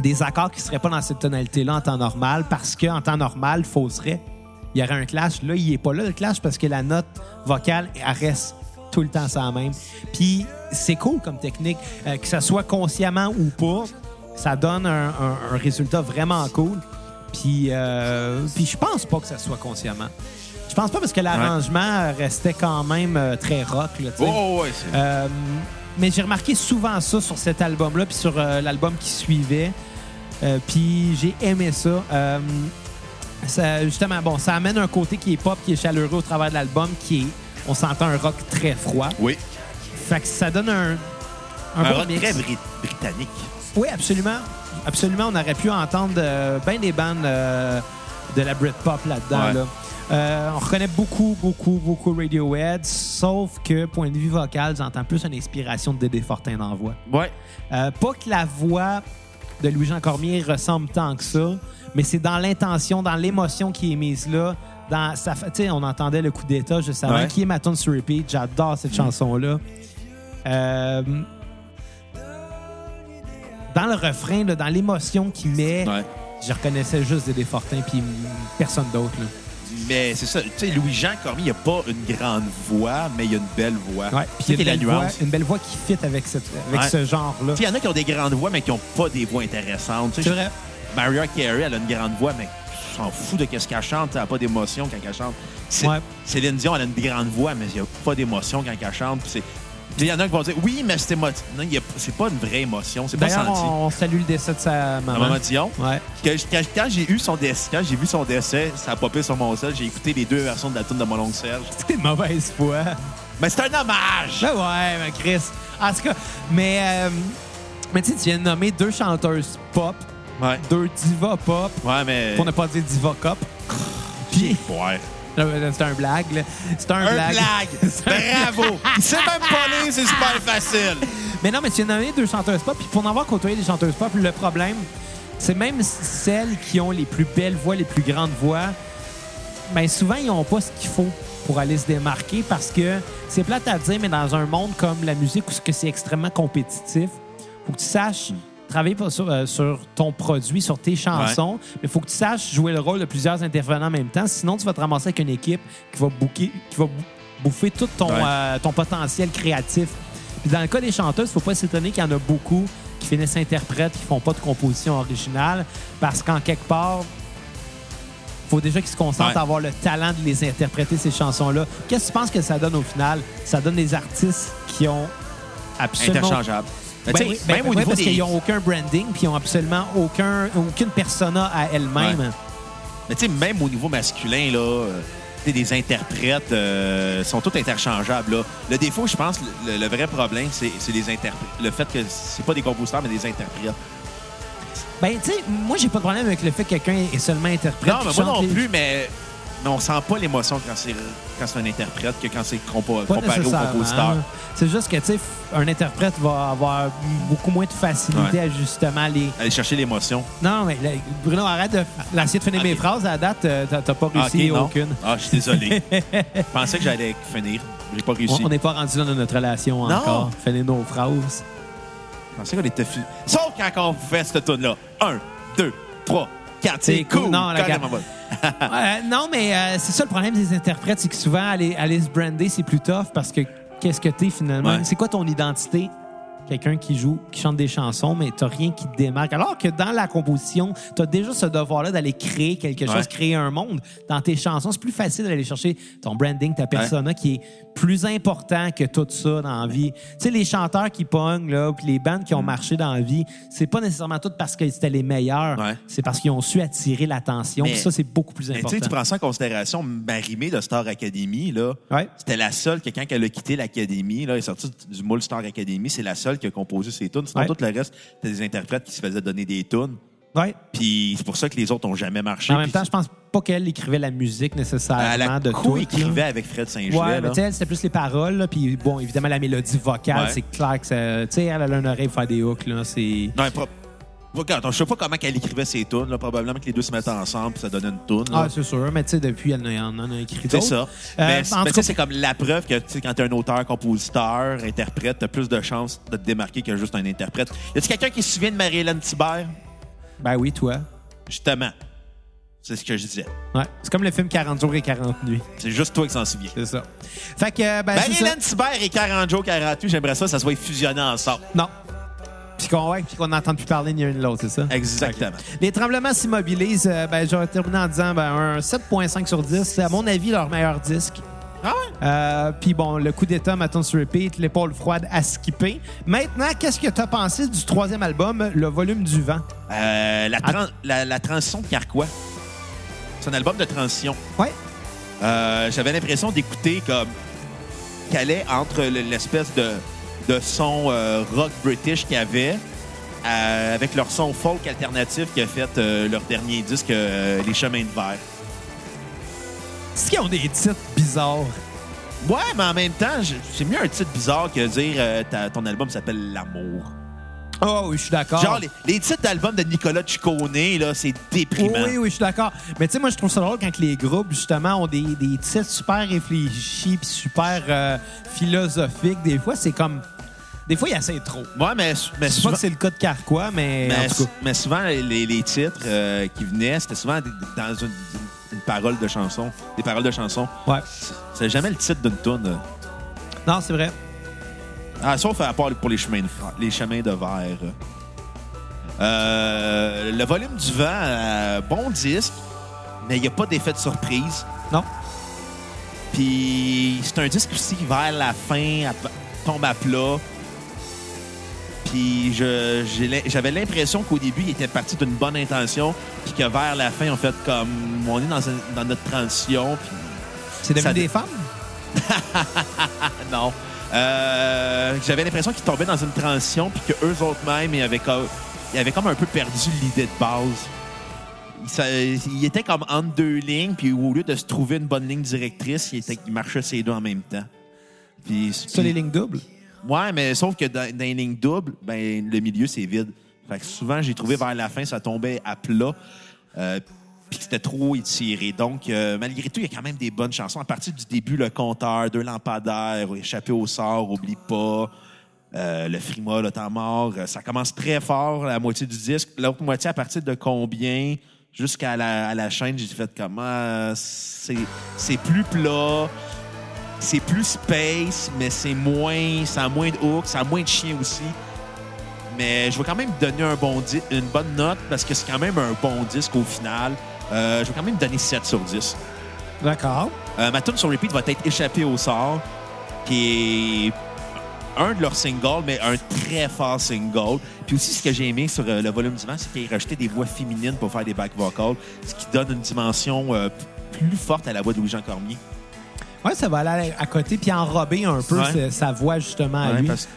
des accords qui ne seraient pas dans cette tonalité-là en temps normal, parce qu'en temps normal, fausserait. Il y aurait un clash. Là, il n'est pas là, le clash, parce que la note vocale, elle reste tout le temps ça même. Puis c'est cool comme technique, euh, que ça soit consciemment ou pas, ça donne un, un- un résultat vraiment cool. Puis, euh, puis je pense pas que ça soit consciemment. Je pense pas parce que l'arrangement restait quand même euh, très rock. Là. Oh, ouais. Euh, mais j'ai remarqué souvent ça sur cet album-là, puis sur l'album qui suivait. Puis j'ai aimé ça. Ça. Justement, bon, ça amène un côté qui est pop, qui est chaleureux au travers de l'album, qui est, on s'entend un rock très froid. Oui. Fait que ça donne un, un, Un bon rock mix. très bri- britannique. Oui, absolument. Absolument, on aurait pu entendre euh, bien des bandes euh, de la Britpop là-dedans. Ouais. là. Euh, on reconnaît beaucoup, beaucoup, beaucoup Radiohead, sauf que, point de vue vocal, j'entends plus une inspiration de Dédé Fortin dans la voix. Ouais. Pas que la voix de Louis-Jean Cormier ressemble tant que ça, mais c'est dans l'intention, dans l'émotion qui est mise là. Dans sa, on entendait le coup d'état juste avant, Ouais. Mm. qui est ma tune sur repeat. J'adore cette chanson-là. Euh, dans le refrain, là, dans l'émotion qu'il met, Ouais. je reconnaissais juste Dédé Fortin puis personne d'autre. Mais c'est ça. Tu sais, Louis-Jean Cormier, il a pas une grande voix, mais il a une belle voix. Ouais, puis il y a une belle, voix, une belle voix qui fit avec, cette, avec Ouais. ce genre-là. Il y en a qui ont des grandes voix, mais qui n'ont pas des voix intéressantes. C'est vrai. Mariah Carey, elle a une grande voix, mais je s'en fous de qu'est-ce qu'elle chante. Elle n'a pas d'émotion quand elle chante. Ouais. Céline Dion, elle a une grande voix, mais il n'y a pas d'émotion quand elle chante. Il y en a qui vont dire oui, mais c'est émo- non, c'est pas une vraie émotion. C'est pas senti. on, on salue le décès de sa maman. maman Dion. Ouais. Que- quand, quand j'ai eu son décès, quand j'ai vu son décès, ça a popé sur mon sel. J'ai écouté les deux versions de la tune de mon oncle Serge. C'est une mauvaise foi. Mais c'est un hommage. Ben ouais, mais Chris. En tout cas, mais, euh, mais tu sais, tu viens de nommer deux chanteuses pop, Ouais. deux divas pop, Ouais, mais. pour ne pas dire diva cop. Puis, Ouais. c'est un blague, là. C'est un, Un blague. blague. C'est un- Bravo. Il sait même pas lire, c'est super facile. Mais non, mais tu de nommer deux chanteuses pop, puis pour en avoir côtoyé des chanteuses pop, le problème, c'est même celles qui ont les plus belles voix, les plus grandes voix, ben souvent, ils n'ont pas ce qu'il faut pour aller se démarquer parce que c'est plate à dire, mais dans un monde comme la musique où c'est extrêmement compétitif, faut que tu saches travailler sur, euh, sur ton produit, sur tes chansons, mais il faut que tu saches jouer le rôle de plusieurs intervenants en même temps. Sinon, tu vas te ramasser avec une équipe qui va, qui va bou- bouffer tout ton, Ouais. euh, ton potentiel créatif. Puis dans le cas des chanteuses, il faut pas s'étonner qu'il y en a beaucoup qui finissent interprètes, qui font pas de composition originale, parce qu'en quelque part, faut déjà qu'ils se concentrent Ouais. à avoir le talent de les interpréter, ces chansons-là. Qu'est-ce que tu penses que ça donne au final? Ça donne des artistes qui ont absolument... Interchangeable. Ben sais, oui, ben même au oui, niveau parce des... qu'ils n'ont aucun branding, puis ils ont absolument aucun, aucune persona à elle-même. Ouais. Mais tu sais, même au niveau masculin, là, euh, des interprètes euh, sont tous interchangeables. Là. Le défaut, je pense, le, le vrai problème, c'est. Le fait que c'est pas des compositeurs, mais des interprètes. Ben, tu sais, moi, j'ai pas de problème avec le fait que quelqu'un est seulement interprète. Non, mais moi non les- plus, mais mais on sent pas l'émotion quand c'est quand c'est un interprète que quand c'est compa- comparé au compositeur. C'est juste que, tu sais, un interprète va avoir beaucoup moins de facilité Ouais. à justement les. Aller chercher l'émotion. Non, mais là, Bruno, arrête de- d'essayer de finir mes phrases. À la date, euh, t'as pas Ah, réussi aucune. Ah, je suis désolé. Je pensais que j'allais finir. J'ai pas réussi. On on n'est pas rendu là dans notre relation Non. encore. Finir nos phrases. Je pensais qu'on était Sauf quand on fait cette tune là Un, deux, trois, c'est cool. Non, la Euh, mais euh, c'est ça le problème des interprètes, c'est que souvent, aller, aller se brander, c'est plus tough parce que qu'est-ce que t'es finalement? Ouais. C'est quoi ton identité? Quelqu'un qui joue, qui chante des chansons, mais t'as rien qui te démarque. Alors que dans la composition, t'as déjà ce devoir-là d'aller créer quelque Ouais. chose, créer un monde. Dans tes chansons, c'est plus facile d'aller chercher ton branding, ta persona, qui est plus important que tout ça dans la vie. Tu sais, les chanteurs qui pognent, là, puis les bandes qui ont marché dans la vie, c'est pas nécessairement tout parce que c'était les meilleurs. Ouais. C'est parce qu'ils ont su attirer l'attention. Ça, c'est beaucoup plus important. tu prends ça en considération, Marimé de Star Academy, là, c'était la seule que quand elle a quitté l'Académie, là, elle est sortie du moule Star Academy, c'est la seule qui a composé ses tunes. Sinon, Ouais. tout le reste, c'était des interprètes qui se faisaient donner des tunes. Ouais. Puis c'est pour ça que les autres ont jamais marché. En même temps, je pense pas qu'elle écrivait la musique nécessairement elle a de tout. co-écrivait avec Fred Saint-Gelais. Ouais, mais tu sais, elle, c'était plus les paroles. là, Puis bon, évidemment, la mélodie vocale, Ouais. c'est clair que ça. Tu sais, elle, elle a une oreille pour faire des hooks. Là, c'est... Non, pro- Regarde, je sais pas comment elle écrivait ses tunes. Là. Probablement que les deux se mettaient ensemble puis ça donnait une tune. Ah, c'est sûr. Mais tu sais, depuis, elle en a, écrit C'est ça. Euh, mais cas- ça, c'est comme la preuve que tu sais, quand tu es un auteur, compositeur, interprète, tu as plus de chances de te démarquer que juste un interprète. Y a-t-il quelqu'un qui se souvient de Marie-Hélène Thibert? Ben oui, toi. Justement. C'est ce que je disais. Ouais. C'est comme le film 40 jours et 40 nuits. C'est juste toi qui s'en souviens. C'est ça. Fait que, ben. Marie-Hélène Thibert et 40 jours, 40 nuits, j'aimerais ça, ça soit fusionné ensemble. Non. Puis qu'on ouais, n'entend plus parler ni l'un ni l'autre, c'est ça? Exactement. Les tremblements s'immobilisent. Euh, ben, j'aurais terminé en disant ben, un 7,5 sur 10. C'est à mon avis leur meilleur disque. Ah ouais? Euh, Puis bon, le coup d'état, maintenant sur repeat, l'épaule froide à skipper. Maintenant, qu'est-ce que tu as pensé du troisième album, Le volume du vent? Euh, la, la, la transition de Carquois. C'est un album de transition. Ouais. J'avais l'impression d'écouter comme qu'elle est entre le- l'espèce de, de son euh, rock british qu'il y avait euh, avec leur son folk alternatif qui a fait euh, leur dernier disque, Les Chemins de Verre. Est-ce qu'ils ont des titres bizarres? Ouais, mais en même temps, c'est mieux un titre bizarre que dire ton album s'appelle L'amour. Oh oui, je suis d'accord. Genre, les, les titres d'albums de Nicolas Ciccone, là, c'est déprimant. oui, oui, je suis d'accord. Mais tu sais, moi, je trouve ça drôle quand les groupes, justement, ont des, des titres super réfléchis puis super euh, philosophiques. Des fois, c'est comme... Des fois, il y a assez trop. Ouais, mais, mais Je sais pas souvent, que c'est le cas de Carquois, mais, mais, en tout cas... mais souvent, les, les titres euh, qui venaient, c'était souvent dans une, une parole de chanson. Des paroles de chanson. Ouais. C'est jamais le titre d'une tune. Non, c'est vrai. Ah, sauf à part pour les chemins de, les chemins de verre. Euh, le volume du vent, euh, bon disque, mais il n'y a pas d'effet de surprise. Non. Puis c'est un disque aussi qui, vers la fin, à- tombe à plat. Puis j'avais l'impression qu'au début, il était parti d'une bonne intention, puis que vers la fin, en fait, comme on est dans, notre transition, C'est devenu Ça des femmes? non. Euh, J'avais l'impression qu'ils tombaient dans une transition puis qu'eux autres mêmes, ils avaient, comme, ils avaient comme un peu perdu l'idée de base. Ils, étaient comme entre deux lignes, puis au lieu de se trouver une bonne ligne directrice, ils, étaient- ils marchaient ces deux en même temps. Puis, Ça, les lignes doubles? Ouais, mais sauf que dans, dans les lignes doubles, ben, le milieu, c'est vide. Fait que souvent, j'ai trouvé vers la fin, ça tombait à plat. Euh, puis c'était trop étiré. Donc, euh, malgré tout, il y a quand même des bonnes chansons. À partir du début, Le Compteur, Deux lampadaires, Échappé au sort, Oublie pas, euh, Le Frima, Le temps mort. Euh, Ça commence très fort, la moitié du disque. L'autre moitié, à partir de combien jusqu'à la, à la chaîne, j'ai fait comment c'est c'est plus plat, c'est plus space, mais c'est moins, ça a moins de hooks, ça a moins de chiens aussi. Mais je vais quand même donner un bon une bonne note parce que c'est quand même un bon disque au final. Euh, je vais quand même donner 7 sur 10. D'accord. Euh, ma tune sur repeat va être Échappé au sort, qui est un de leurs singles, mais un très fort single. Puis aussi, ce que j'ai aimé sur euh, le volume du vent, c'est qu'ils rajouté des voix féminines pour faire des back vocals, ce qui donne une dimension plus forte à la voix de Louis-Jean Cormier. Ouais, ça va aller à côté puis enrober un peu Ouais. sa, voix, justement, à Ouais, lui. parce,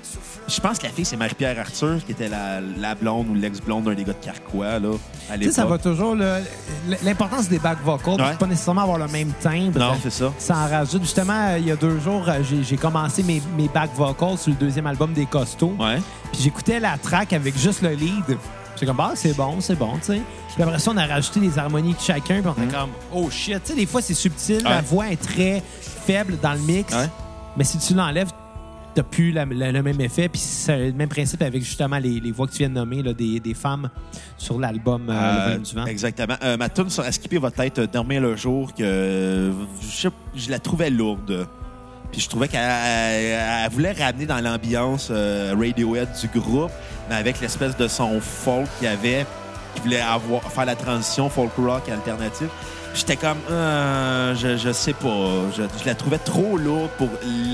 Je pense que la fille, c'est Marie-Pierre Arthur, qui était la, la blonde ou l'ex-blonde d'un des gars de Carquois, là, à Tu sais, ça va toujours. L'importance des back vocals, Ouais. c'est pas nécessairement avoir le même timbre. Non, c'est ça. Ça en rajoute. Justement, il y a deux jours, euh, j'ai j'ai commencé mes, mes back vocals sur le deuxième album des Costauds. Ouais. Puis j'écoutais la track avec juste le lead. J'étais comme, ah, c'est bon, c'est bon, tu sais. Puis après ça, on a rajouté les harmonies de chacun. Puis on était comme, oh shit. Tu sais, des fois, c'est subtil. La Mm. Ouais. voix est très faible dans le mix. Ouais. Mais si tu l'enlèves, t'as plus la- la- le même effet. Puis c'est le même principe avec justement les, les voix que tu viens de nommer, là, des, des femmes sur l'album euh, Le Euh, Volume du Vent. exactement. Euh, ma tune sur à skipper va être euh, Dormir le jour que euh, je, sais- je la trouvais lourde. Puis je trouvais qu'elle elle- elle voulait ramener dans l'ambiance euh, Radiohead du groupe, mais avec l'espèce de son folk qu'il avait, qui voulait avoir, faire la transition folk rock alternative. J'étais comme, euh, je, je sais pas, je, la trouvais trop lourde pour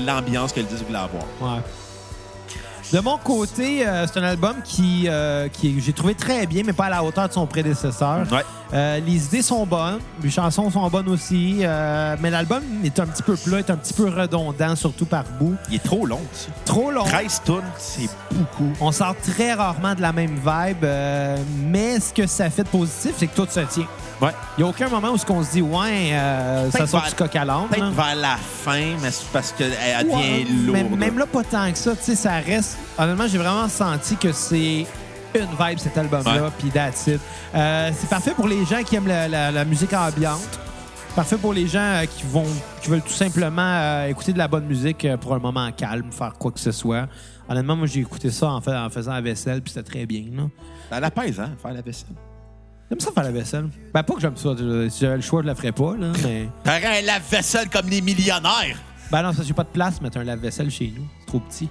l'ambiance que le disque voulait avoir. De mon côté, euh, c'est un album qui, euh, qui j'ai trouvé très bien, mais pas à la hauteur de son prédécesseur. Ouais. Euh, les idées sont bonnes, les chansons sont bonnes aussi, mais l'album est un petit peu plat, est un petit peu redondant, surtout par bout. Il est trop long, ça. Trop long. 13 tunes, c'est beaucoup. On sort très rarement de la même vibe, mais ce que ça fait de positif, c'est que tout se tient. Ouais. Il n'y a aucun moment où on se dit, ouais, euh, ça sort du coq à l'âne. Peut-être vers la fin, mais c'est parce qu'elle elle Ouais, devient lourde. même là, pas tant que ça. Tu sais, ça reste. Honnêtement, j'ai vraiment senti que c'est une vibe, cet album-là, puis that's it. Euh, c'est parfait pour les gens qui aiment la, la- la musique ambiante. Parfait pour les gens euh, qui vont qui veulent tout simplement euh, écouter de la bonne musique euh, pour un moment calme, faire quoi que ce soit. Honnêtement, moi, j'ai écouté ça en, fait- en faisant la vaisselle, puis c'était très bien. là. Ça la pèse, hein, faire la vaisselle. J'aime ça faire la vaisselle. Ben, pas que j'aime ça. Si j'avais le choix, je la ferais pas, là, mais... T'aurais un lave-vaisselle comme les millionnaires. Ben non, ça, j'ai pas de place mettre un lave-vaisselle chez nous. C'est trop petit.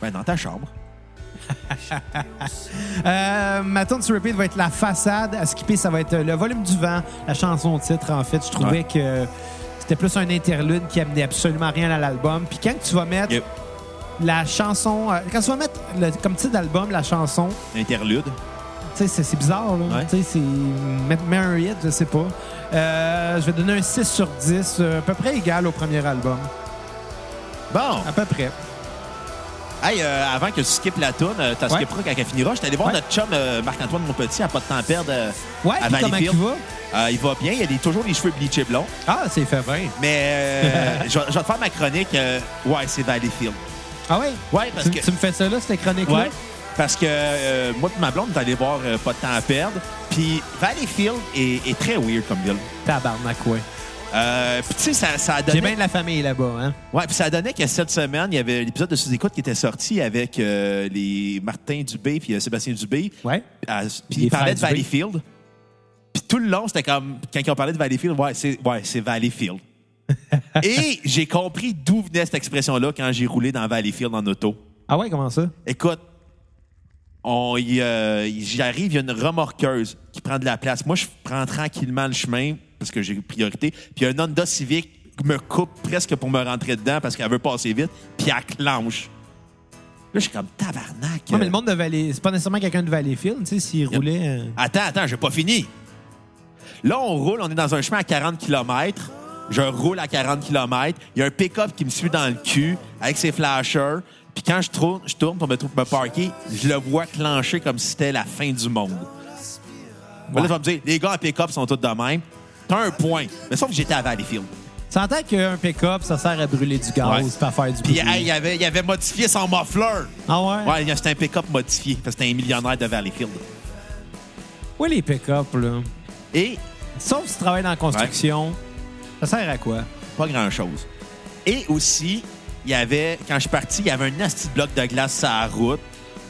Ben, dans ta chambre. Euh, ma tune sur repeat va être La Façade. À skipper, ça va être le volume du vent, la chanson titre, en fait. Je trouvais Ouais. que c'était plus un interlude qui amenait absolument rien à l'album. Puis quand tu vas mettre Yep. la chanson... euh, quand tu vas mettre le- comme titre d'album, la chanson, Interlude. C'est c'est bizarre, là. Ouais. Tu sais, c'est... Mettre un hit, je sais pas. Euh, je vais donner un 6 sur 10, euh, à peu près égal au premier album. Bon. À peu près. Hey, euh, avant que tu skippes la toune, euh, t'as Ouais. skipperas quand elle finira. J'étais allé voir Ouais. notre chum euh, Marc-Antoine Monpetit à pas de temps à perdre Ouais, à comment il va? Il va bien. Il a des- toujours les cheveux bleachés blonds. Ah, c'est fait bien. Mais euh, je, vais- te faire ma chronique. ouais, c'est Valleyfield. Ah ouais? Ouais, parce Tu, que... tu me fais ça là, cette chronique-là? Ouais. Parce que euh, moi et ma blonde, on est allé voir euh, Pas de temps à perdre. Puis Valleyfield est, est très weird comme ville. Tabarnak, ouais. Euh, puis tu sais, ça, ça a J'ai donné... bien de la famille là-bas, hein? Ouais, puis ça donnait que cette semaine, il y avait l'épisode de Sous-Écoute qui était sorti avec euh, les Martin Dubé puis euh, Sébastien Dubé. Ouais. Ah, Puis ils parlaient de Dubé. Valleyfield. Puis tout le long, c'était comme, quand ils ont parlé de Valleyfield, ouais, c'est ouais, c'est Valleyfield. Et j'ai compris d'où venait cette expression-là quand j'ai roulé dans Valleyfield en auto. Ah ouais, comment ça? Écoute, on, y, euh, j'arrive, il y a une remorqueuse qui prend de la place. Moi, je prends tranquillement le chemin parce que j'ai priorité. Puis un Honda Civic me coupe presque pour me rentrer dedans parce qu'elle veut passer vite, puis elle clenche. Là, je suis comme tabarnak. Mais le monde de Valley, c'est pas nécessairement quelqu'un de Valleyfield, tu sais, s'il roulait. euh, Attends, attends, j'ai pas fini. Là, on roule, on est dans un chemin à 40 km. Je roule à 40 km. Il y a un pick-up qui me suit dans le cul avec ses flashers. Puis quand je tourne, je tourne pour me, me parker, je le vois clencher comme si c'était la fin du monde. Là, tu vas me dire, les gars en pick-up sont tous de même. T'as un point. Mais sauf que j'étais à Valleyfield. Tu entends qu'un pick-up, ça sert à brûler du gaz, Ouais. pas à faire du Puis hey, il, avait, il avait modifié son muffler. Ah ouais? Ouais, c'était un pick-up modifié. Parce que c'était un millionnaire de Valleyfield. Ouais, les pick-up, là. Et? Sauf si tu travailles dans la construction, ça sert à quoi? pas grand-chose. Et aussi, il y avait, quand je suis parti, il y avait un nasty bloc de glace sur la route.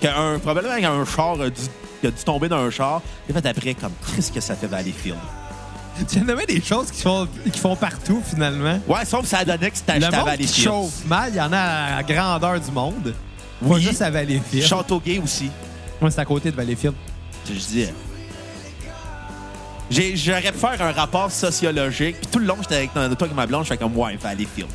qu'un- probablement qu'un char a dû, qui a dû tomber dans un char. J'ai fait après, comme, qu'est-ce que ça fait Valleyfield? Tu as nommé des choses qui font, qui font partout, finalement. Ouais, sauf que ça donnait que c'était Le acheté à monde qui Valleyfield. chauffe mal, il y en a à la grandeur du monde. Pas Oui. juste à Valleyfield. Châteauguay aussi. Moi, c'est à côté de Valleyfield. Je dis. J'ai- J'aurais pu faire un rapport sociologique. Puis tout le long, j'étais avec, toi avec ma blonde, je fais comme, ouais, Valleyfield.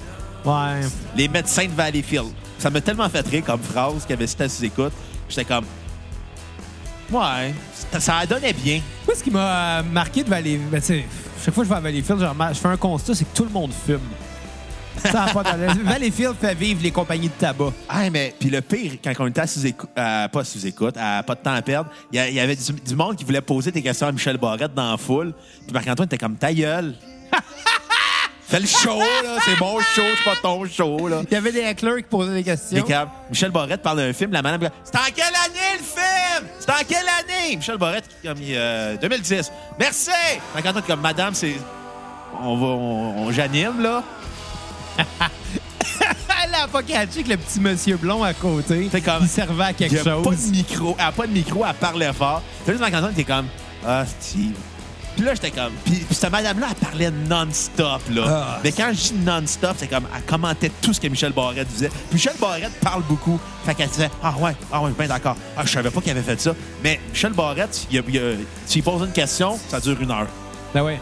Ouais. Les médecins de Valleyfield. Ça m'a tellement fait rire comme phrase qu'il y avait cité à sous-écoute. J'étais comme, ouais, ça, ça donnait bien. Moi, ce qui m'a euh, marqué de Valleyfield, ben, chaque fois que je vais à Valleyfield, je, fais un constat, c'est que tout le monde fume. Ça pas. Valleyfield fait vivre les compagnies de tabac. Ah, mais puis le pire, quand on était à sous-écoute, euh, pas sous-écoute, à pas de temps à perdre, il y, avait du, du monde qui voulait poser des questions à Michel Barrette dans la foule. Puis Marc-Antoine était comme ta gueule. Fais le show, là. C'est mon show, c'est pas ton show, là. Il y avait des hecklers qui posaient des questions. Des. Michel Barrette parle d'un film, la madame dit, C'est en quelle année le film? C'est en quelle année? Michel Barrette, comme euh, 2010. Merci! Marc-Antoine, comme madame, c'est. On va. On, on- j'anime, là. Elle a pas catché que le petit monsieur blond à côté, C'est comme- il servait à y quelque a pas de chose. micro. Elle a pas de micro, elle parlait fort. Puis là, Marc-Antoine était comme Ah, Steve. Puis là, j'étais comme. Puis, puis cette madame-là, elle parlait non-stop, là. Ah. Mais quand je dis non-stop, c'est comme. Elle commentait tout ce que Michel Barrette disait. Puis Michel Barrette parle beaucoup. Fait qu'elle disait Ah, ouais, ah, ouais, ben d'accord. Ah, je savais pas qu'il avait fait ça. Mais Michel Barrette, il, il tu lui poses une question, ça dure une heure. Ben ouais.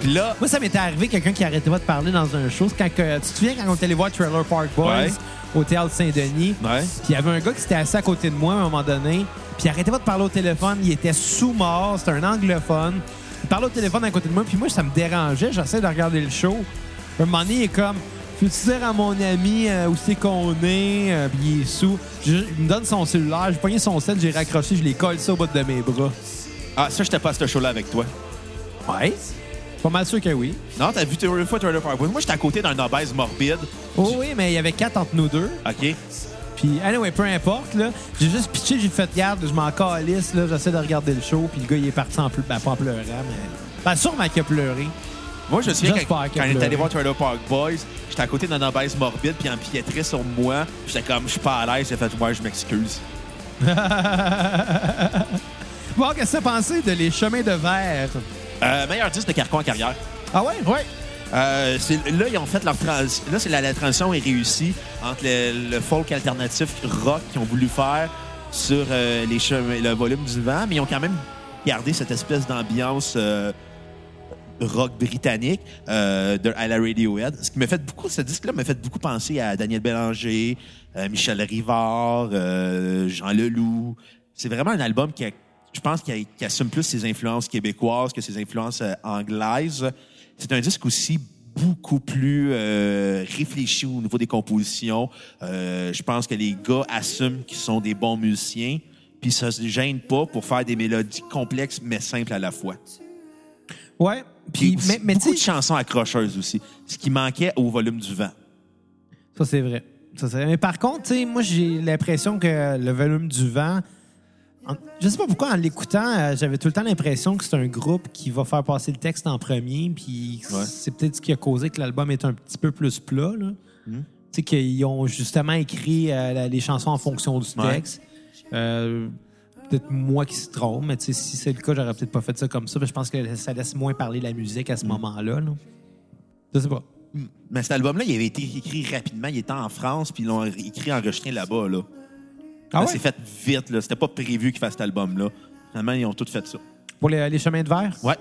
Puis là, Moi, ça m'était arrivé quelqu'un qui arrêtait pas de parler dans un show. Quand, tu te souviens quand on était allé voir Trailer Park Boys? Ouais. Au Théâtre Saint-Denis? Ouais. Puis il y avait un gars qui s'était assis à côté de moi à un moment donné. Puis il arrêtait pas de parler au téléphone. Il était sous-mort. C'était un anglophone. Il parlait au téléphone à côté de moi. Puis moi, ça me dérangeait. J'essaie de regarder le show. Un moment donné, il est comme... Peux-tu dire à mon ami euh, où c'est qu'on est? Euh, puis il est sous. Je- il me donne son cellulaire. J'ai pogné son sel, j'ai raccroché, je l'ai collé ça au bout de mes bras. ah, ça, j'étais pas à ce show-là avec toi. Ouais. Pas mal sûr que oui. Non, t'as vu une fois Trailer Park Boys. Moi, j'étais à côté d'un obèse morbide. Oh oui, mais il y avait quatre entre nous deux. OK? Puis, anyway, peu importe, là. J'ai juste pitché, j'ai fait garde, je m'en calisse, là. J'essaie de regarder le show, puis le gars, il est parti en pleu... ben, pas en pleurant, mais. Ben, sûrement qu'il a pleuré. Moi, je me souviens quand, quand a on est allé voir Trailer Park Boys, j'étais à côté d'un obèse morbide, puis il empiétrait sur moi. J'étais comme, je suis pas à l'aise. J'ai fait, ouais, je m'excuse. Bon, qu'est-ce que t'as pensé de Les Chemins de Verre? Euh, meilleur disque de Carcon en carrière. Ah ouais? Ouais. Euh, là, ils ont fait leur transition. Là, c'est la, la transition est réussie entre le, le folk alternatif rock qu'ils ont voulu faire sur euh, les chemins- le volume du vent, mais ils ont quand même gardé cette espèce d'ambiance euh, rock britannique euh, de, à la Radiohead. Ce qui m'a fait beaucoup, ce disque-là m'a fait beaucoup penser à Daniel Bélanger, Michel Rivard, Jean Leloup. C'est vraiment un album qui, a- je pense, qui, a- qui assume plus ses influences québécoises que ses influences euh, anglaises. C'est un disque aussi beaucoup plus euh, réfléchi au niveau des compositions. Euh, je pense que les gars assument qu'ils sont des bons musiciens, puis ça se gêne pas pour faire des mélodies complexes mais simples à la fois. Ouais. Puis, mais, mais beaucoup de chansons accrocheuses aussi, ce qui manquait au volume du vent. ça, c'est vrai. Ça, c'est vrai. Mais par contre, moi, j'ai l'impression que le volume du vent. En- Je sais pas pourquoi, en l'écoutant, euh, j'avais tout le temps l'impression que c'est un groupe qui va faire passer le texte en premier, puis Ouais. c'est peut-être ce qui a causé que l'album est un petit peu plus plat. là. Hmm. Tu sais, qu'ils ont justement écrit euh, la- les chansons en fonction du Ouais. texte. Euh, peut-être moi qui se trompe, mais si c'est le cas, j'aurais peut-être pas fait ça comme ça. mais Je pense que ça laisse moins parler la musique Hmm. à ce moment-là. là. Je sais pas. Mais cet album-là, il avait été écrit rapidement. Il était en France, puis ils l'ont écrit enregistré là-bas. Là. Ah ouais? s'est fait vite. Là. C'était pas prévu qu'ils fassent cet album-là. Finalement, ils ont tout fait ça. Pour les, les chemins de verre? Ouais.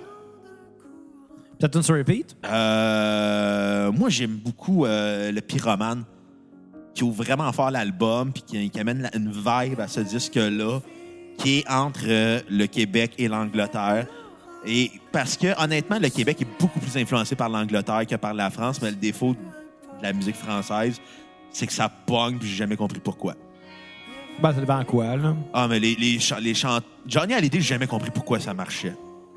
Peut-être une sur repeat? Euh, moi, j'aime beaucoup euh, le Pyromane, qui ouvre vraiment fort l'album, puis qui, qui amène la- une vibe à ce disque-là, qui est entre euh, le Québec et l'Angleterre. Et parce que, honnêtement, le Québec est beaucoup plus influencé par l'Angleterre que par la France, mais le défaut de la musique française, c'est que ça pogne, puis j'ai jamais compris pourquoi. Ben, ça dépend à quoi, là? Ah, mais les, les, chants- les chants... Johnny Hallyday, j'ai jamais compris pourquoi ça marchait.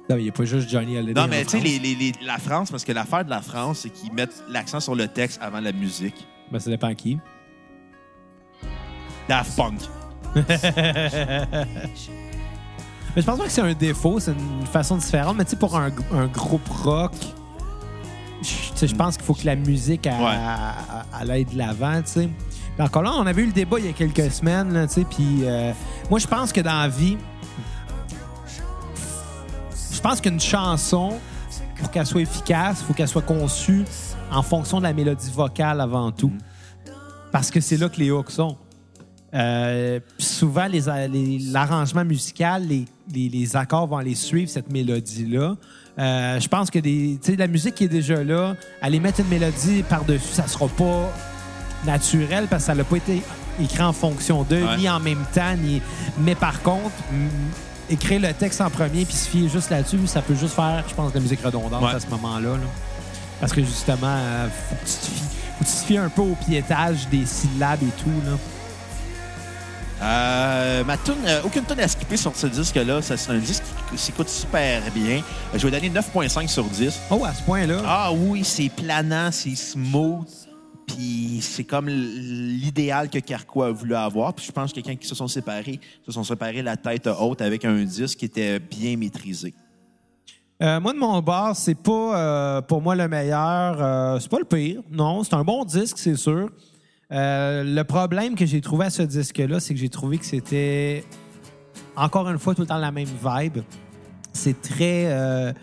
Non, il n'y a pas juste Johnny Hallyday. Non, en mais tu sais, France. les, les- les- la France, parce que l'affaire de la France, c'est qu'ils mettent l'accent sur le texte avant la musique. Ben, ça dépend à qui. Daft Punk. Mais je pense pas que c'est un défaut, c'est une façon différente. Mais tu sais, pour un, un groupe rock, je- tu sais, je pense qu'il faut que la musique elle, Ouais. elle- elle aille de l'avant, tu sais. Encore on avait eu le débat il y a quelques semaines, tu sais, puis euh, moi, je pense que dans la vie, je pense qu'une chanson, pour qu'elle soit efficace, il faut qu'elle soit conçue en fonction de la mélodie vocale avant tout. Parce que c'est là que les hooks sont. Euh, souvent, les, les- l'arrangement musical, les, accords vont aller suivre cette mélodie-là. Euh, je pense que des, la musique qui est déjà là, aller mettre une mélodie par-dessus, ça sera pas naturel parce que ça n'a pas été écrit en fonction d'eux, Ouais. ni en même temps. Ni... Mais par contre, écrire le texte en premier puis se fier juste là-dessus, ça peut juste faire, je pense, de la musique redondante Ouais. à ce moment-là. là. Parce que justement, euh, faut, que tu te fies, faut que tu te fies un peu au piétage des syllabes et tout. Là. Euh, ma tune, euh, aucune tune à skipper sur ce disque-là. C'est un disque qui s'écoute super bien. Je vais donner 9.5 sur 10. Oh, à ce point-là? Ah oui, c'est planant, c'est smooth. Puis c'est comme l'idéal que Carquois a voulu avoir. Puis je pense que quelqu'un qui se sont séparés, se sont séparés la tête haute avec un disque qui était bien maîtrisé. Euh, moi, de mon bord, c'est pas euh, pour moi le meilleur. euh, c'est pas le pire. Non, c'est un bon disque, c'est sûr. Le problème que j'ai trouvé à ce disque-là, c'est que j'ai trouvé que c'était encore une fois tout le temps la même vibe. C'est très,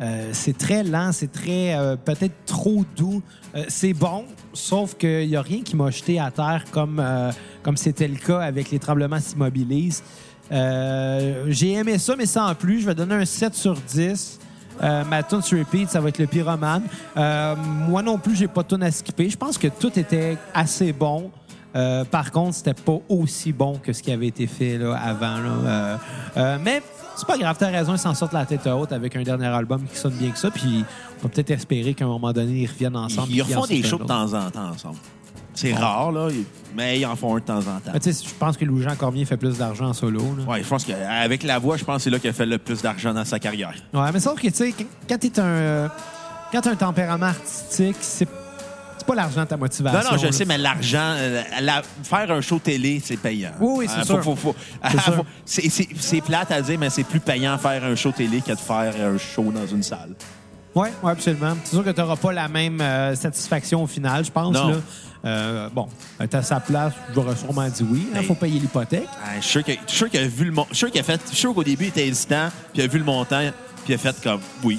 euh, c'est très lent, c'est très euh, peut-être trop doux. Euh, c'est bon, sauf qu'il n'y a rien qui m'a jeté à terre comme comme c'était le cas avec les tremblements s'immobilisent. J'ai aimé ça, mais sans plus. Je vais donner un 7 sur 10. Euh, ma tune sur repeat, ça va être le pyromane. Moi non plus, j'ai pas de tune à skipper. Je pense que tout était assez bon. Par contre, c'était pas aussi bon que ce qui avait été fait là, avant. mais c'est pas grave, t'as raison, ils s'en sortent la tête haute avec un dernier album qui sonne bien que ça. Puis on peut peut-être espérer qu'à un moment donné, ils reviennent ensemble. Ils puis refont des shows de temps en temps ensemble. C'est rare, là, mais ils en font un de temps en temps. Sais, je pense que Louis-Jean Cormier fait plus d'argent en solo. Ouais, je pense qu'avec la voix, je pense que c'est là qu'il a fait le plus d'argent dans sa carrière. Ouais, mais sauf que, tu sais, quand- t'es un, euh, quand t'as un tempérament artistique, c'est pas l'argent ta motivation. Non, non, je là. sais, mais l'argent, euh, la- faire un show télé, c'est payant. Oui, oui, c'est Euh, sûr. C'est plate à dire, mais c'est plus payant faire un show télé que de faire un show dans une salle. Oui, ouais, absolument. C'est sûr que tu n'auras pas la même euh, satisfaction au final, je pense. Non. Là. Euh, bon, tu à sa place, j'aurais sûrement dit oui. Il Hey. faut payer l'hypothèque. Je suis sûr qu'il a vu le. Je suis sûr qu'au début, il était hésitant, puis il a vu le montant, puis il a fait comme oui.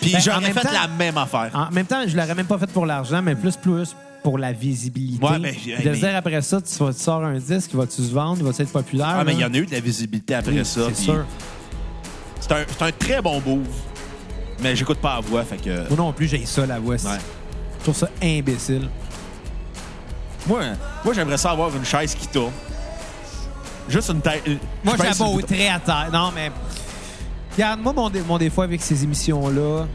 Puis Ben, en j'aurais fait temps- la même affaire. En même temps, je l'aurais même pas fait pour l'argent, mais plus plus pour la visibilité. Ouais, ben, de mais- dire après ça, tu, vas- tu sors un disque, va-tu se vendre, va-tu être populaire? Ah, mais il y en a eu de la visibilité après Oui, ça. C'est puis sûr. C'est un, un très bon move, mais j'écoute pas la voix, fait que. Moi non plus, j'ai ça, la voix. Ouais. Je trouve ça imbécile. Moi, moi j'aimerais ça avoir une chaise qui tourne. Juste une tête. Moi, le bouton. j'abotterais à terre. Non, mais. Regarde, moi, mon, dé- mon défaut avec ces émissions-là,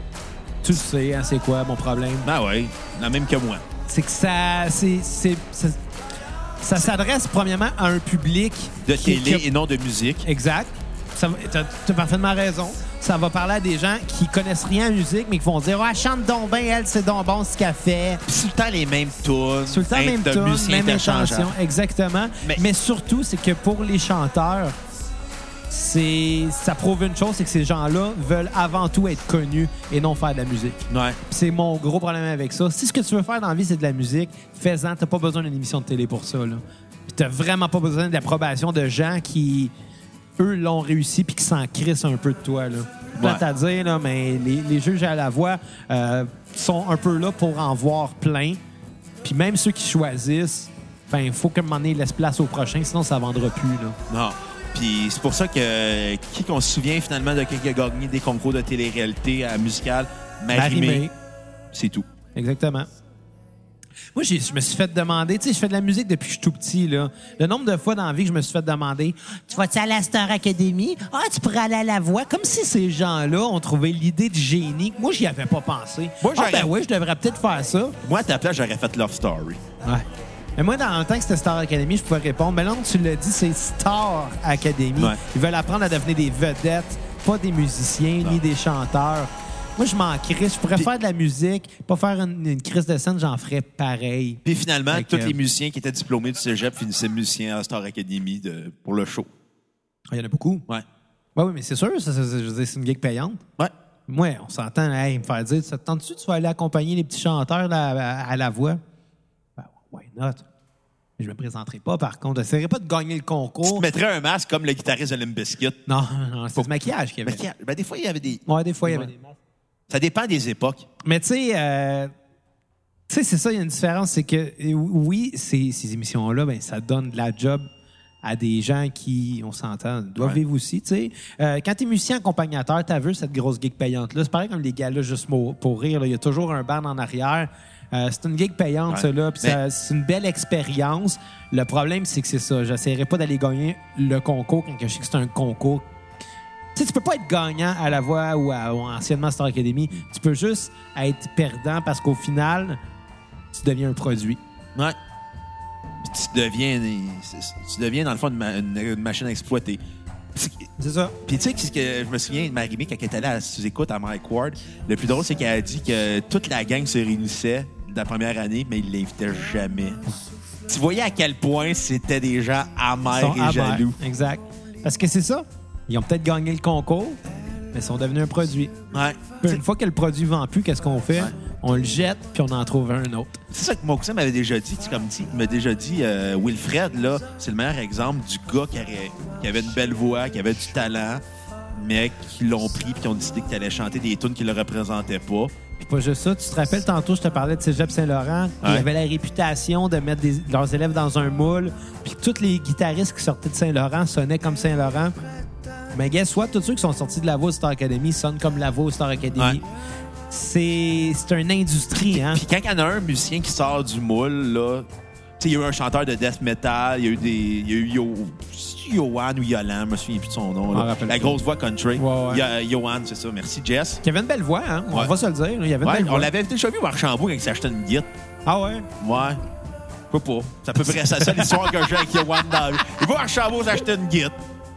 tu le sais, hein, c'est quoi mon problème? Ah ouais, la même que moi. C'est que ça. c'est c'est- ça, ça s'adresse premièrement à un public. De qui- télé qui- et non de musique. Exact. Ça va- T'as t'as parfaitement raison. Ça va parler à des gens qui connaissent rien en musique, mais qui vont dire Ah, chante donc bien, elle, c'est donc bon ce qu'elle fait. Puis tout le temps les mêmes tunes. Tout le temps, hein, même de tune, musiciens même interchangeables. intention. Exactement. Mais- Mais, surtout, c'est que pour les chanteurs, c'est ça prouve une chose, c'est que ces gens-là veulent avant tout être connus et non faire de la musique. Ouais. C'est mon gros problème avec ça. Si ce que tu veux faire dans la vie, c'est de la musique, fais-en. T'as pas besoin d'une émission de télé pour ça. Là. Puis t'as vraiment pas besoin de l'approbation de gens qui, eux, l'ont réussi puis qui s'en crissent un peu de toi. Là. Ouais. à dire, là, mais les, les juges à la voix euh, sont un peu là pour en voir plein. Puis même ceux qui choisissent, ben, il faut qu'à un moment donné, ils laissent place au prochain, sinon ça vendra plus. Là. Non. Puis c'est pour ça que qui qu'on se souvient finalement de qui a gagné des concours de télé-réalité à musicale? Marie-Mé. C'est tout. Exactement. Moi, je me suis fait demander, tu sais, je fais de la musique depuis que je suis tout petit, là. Le nombre de fois dans la vie que je me suis fait demander, tu vas-tu à la Star Academy? Ah, tu pourrais aller à la voix. Comme si ces gens-là ont trouvé l'idée de génie. Moi, j'y avais pas pensé. Moi, ah, ben oui, je devrais peut-être faire ça. Moi, à ta place, j'aurais fait Love Story. Ouais. Mais moi, dans le temps que c'était Star Academy, je pouvais répondre. Mais là, tu l'as dit, c'est Star Academy. Ouais. Ils veulent apprendre à devenir des vedettes, pas des musiciens Non. ni des chanteurs. Moi, je m'en crisse. Je pourrais faire de la musique, pas faire une, une crise de scène, j'en ferais pareil. Puis finalement, tous les musiciens qui étaient diplômés du cégep finissaient musiciens à Star Academy de- pour le show. Ah, Il y en a beaucoup. Ouais. Oui, oui, mais c'est sûr, ça, c'est une gig payante. Ouais. Moi, on s'entend, hey, me faire dire, ça te tente-tu, tu vas aller accompagner les petits chanteurs là, à, à la voix? Why not? Je me présenterai pas, par contre. J'essaierai pas de gagner le Tu concours. te mettrais un masque comme le guitariste de Limp Bizkit. Non, non, c'est du maquillage qu'il y avait. ben, des fois, il y avait des. Ouais, des fois, il y avait Ouais. des masques. Ça dépend des époques. Mais tu sais, euh, tu sais, c'est ça, il y a une différence, c'est que oui, ces, ces émissions-là, ben, ça donne de la job à des gens qui, on s'entend, doivent Ouais. vivre aussi, tu sais. Euh, quand t'es musicien accompagnateur, t'as vu cette grosse gig payante-là, c'est pareil comme les gars-là, juste pour, rire, il y a toujours un band en arrière. Euh, c'est une gig payante, Ouais. ça, là, puis Mais- c'est une belle expérience. Le problème, c'est que c'est ça, j'essaierai pas d'aller gagner le concours quand je sais que c'est un concours Tu sais, tu peux pas être gagnant à la voix ou, à, ou anciennement Star Academy. Tu peux juste être perdant parce qu'au final, tu deviens un produit. Ouais. Puis tu deviens, tu deviens dans le fond une, ma- une- une machine à exploiter. C'est ça. puis tu sais, que je me souviens de Marie-Mé quand elle était allée à sous-écoute à Mike Ward. Le plus drôle, c'est qu'elle a dit que toute la gang se réunissait de la première année, mais il l'invitait jamais. Tu voyais à quel point c'était des gens amers et amers. jaloux. Exact. Parce que c'est ça. Ils ont peut-être gagné le concours, mais ils sont devenus un produit. Ouais. Puis une fois que le produit vend plus, qu'est-ce qu'on fait? Ouais. On le jette, puis on en trouve un autre. C'est ça que mon cousin m'avait déjà dit. tu Comme dit, il m'a déjà dit, euh, Wilfred, là, c'est le meilleur exemple du gars qui avait une belle voix, qui avait du talent, mais qui l'ont pris puis qui ont décidé qu'il allait chanter des tunes qui le représentaient pas. Puis pas juste ça. Tu te rappelles, tantôt, je te parlais de Cégep Saint-Laurent. Ouais. avaient la réputation de mettre des- leurs élèves dans un moule. Puis que tous les guitaristes qui sortaient de Saint-Laurent sonnaient comme Saint-Laurent. Mais guess what? Tous ceux qui sont sortis de la voix Star Academy sonnent comme la voix Star Academy. Ouais. C'est c'est une industrie, hein? Puis quand il y en a un musicien qui sort du moule, là, il y a eu un chanteur de death metal, il y a eu des. Il y a eu Yo, Yohan ou Yolan, je me souviens plus de son nom. là. La grosse voix country. Ouais. Il y Yohan, c'est ça. Merci, Jess. Qui avait une belle voix, hein? On Ouais. va se le dire. Il y avait une Ouais, belle on l'avait déjà vu au Archambault quand il s'achetait une guitare. Ah ouais? Ouais. Sais pas. C'est à peu près ça, l'histoire que j'ai avec Yohan dans. Il va à Archambault s'acheter une guitare.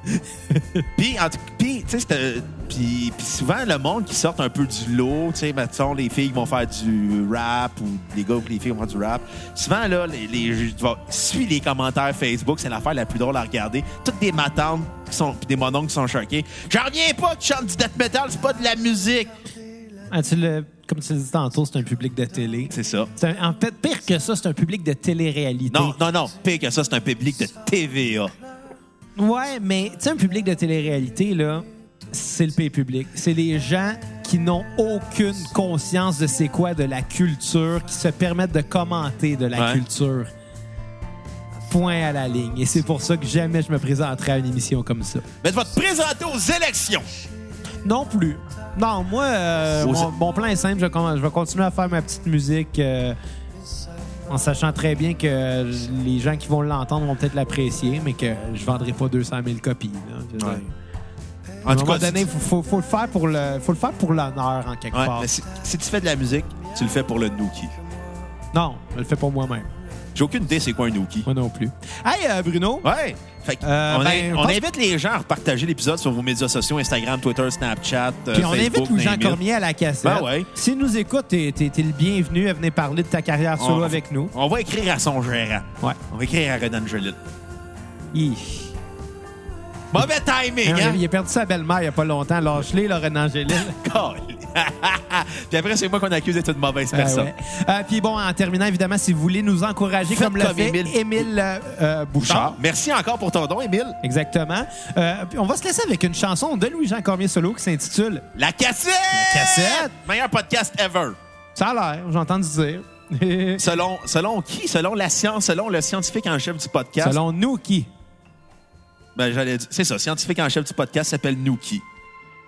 puis, en tout- puis, tu sais, c'était- puis, puis souvent, le monde qui sort un peu du lot, tu sais, mettons, les filles vont faire du rap ou les gars ou les filles vont faire du rap. Souvent, là, les, les, suis les commentaires Facebook, c'est l'affaire la plus drôle à regarder. Toutes des matantes qui sont, puis des mononcles qui sont choqués. J'en reviens pas que tu chantes du death metal, c'est pas de la musique. Ah, tu le- comme tu l'as dit tantôt, c'est un public de télé. C'est ça. Un- en fait, pire que ça, c'est un public de télé-réalité. Non, non, non. Pire que ça, c'est un public de TVA. Ouais, mais tu sais, un public de télé-réalité, là, c'est le pays public. C'est les gens qui n'ont aucune conscience de c'est quoi de la culture, qui se permettent de commenter de la Ouais. culture. Point à la ligne. Et c'est pour ça que jamais je me présenterai à une émission comme ça. Mais tu vas te présenter aux élections. Non plus. Non, moi, euh, mon, mon plan est simple. Je je vais continuer à faire ma petite musique euh, en sachant très bien que les gens qui vont l'entendre vont peut-être l'apprécier, mais que je vendrai pas 200 000 copies. là. Ouais. En à un tout moment cas, donné, il si- faut, faut- faut le faire pour le, faut le faire pour l'honneur en quelque Ouais, part. mais si, si tu fais de la musique, tu le fais pour le Nookie. Non, je le fais pour moi-même. J'ai aucune idée c'est quoi un Nookie. Moi non plus. Hey, euh, Bruno. Ouais. Fait que Euh, on, ben, on pense- invite les gens à repartager l'épisode sur vos médias sociaux, Instagram, Twitter, Snapchat, euh, Puis on Facebook, invite Louis-Jean name it. Cormier à la cassette. Ben ouais. S'il nous écoute, t'es t'es- t'es le bienvenu à venir parler de ta carrière solo On- avec nous. On va écrire à son gérant. Ouais. On va écrire à Red Angeline. Hi. Mauvais timing, hein? Il a perdu sa belle-mère il n'y a pas longtemps. Lâche-les, Laurent Angélil. Colin. Puis après, c'est moi qu'on accuse d'être une mauvaise Ah personne. ouais. Euh, puis bon, en terminant, évidemment, si vous voulez nous encourager Faites comme le comme fait Émile. Émile, euh, euh, Bouchard. Merci encore pour ton don, Émile. Exactement. Euh, on va se laisser avec une chanson de Louis-Jean Cormier Solo qui s'intitule La cassette! La cassette! Meilleur podcast ever. Ça a l'air, j'ai entendu dire. Selon, selon qui? Selon la science, selon le scientifique en chef du podcast. Selon nous qui? Ben, j'allais dire- c'est ça, scientifique en chef du podcast s'appelle Nookie.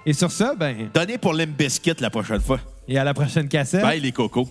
Et sur ça, ben, Donnez pour Limp Bizkit la prochaine fois. et à la prochaine cassette. Bye les cocos.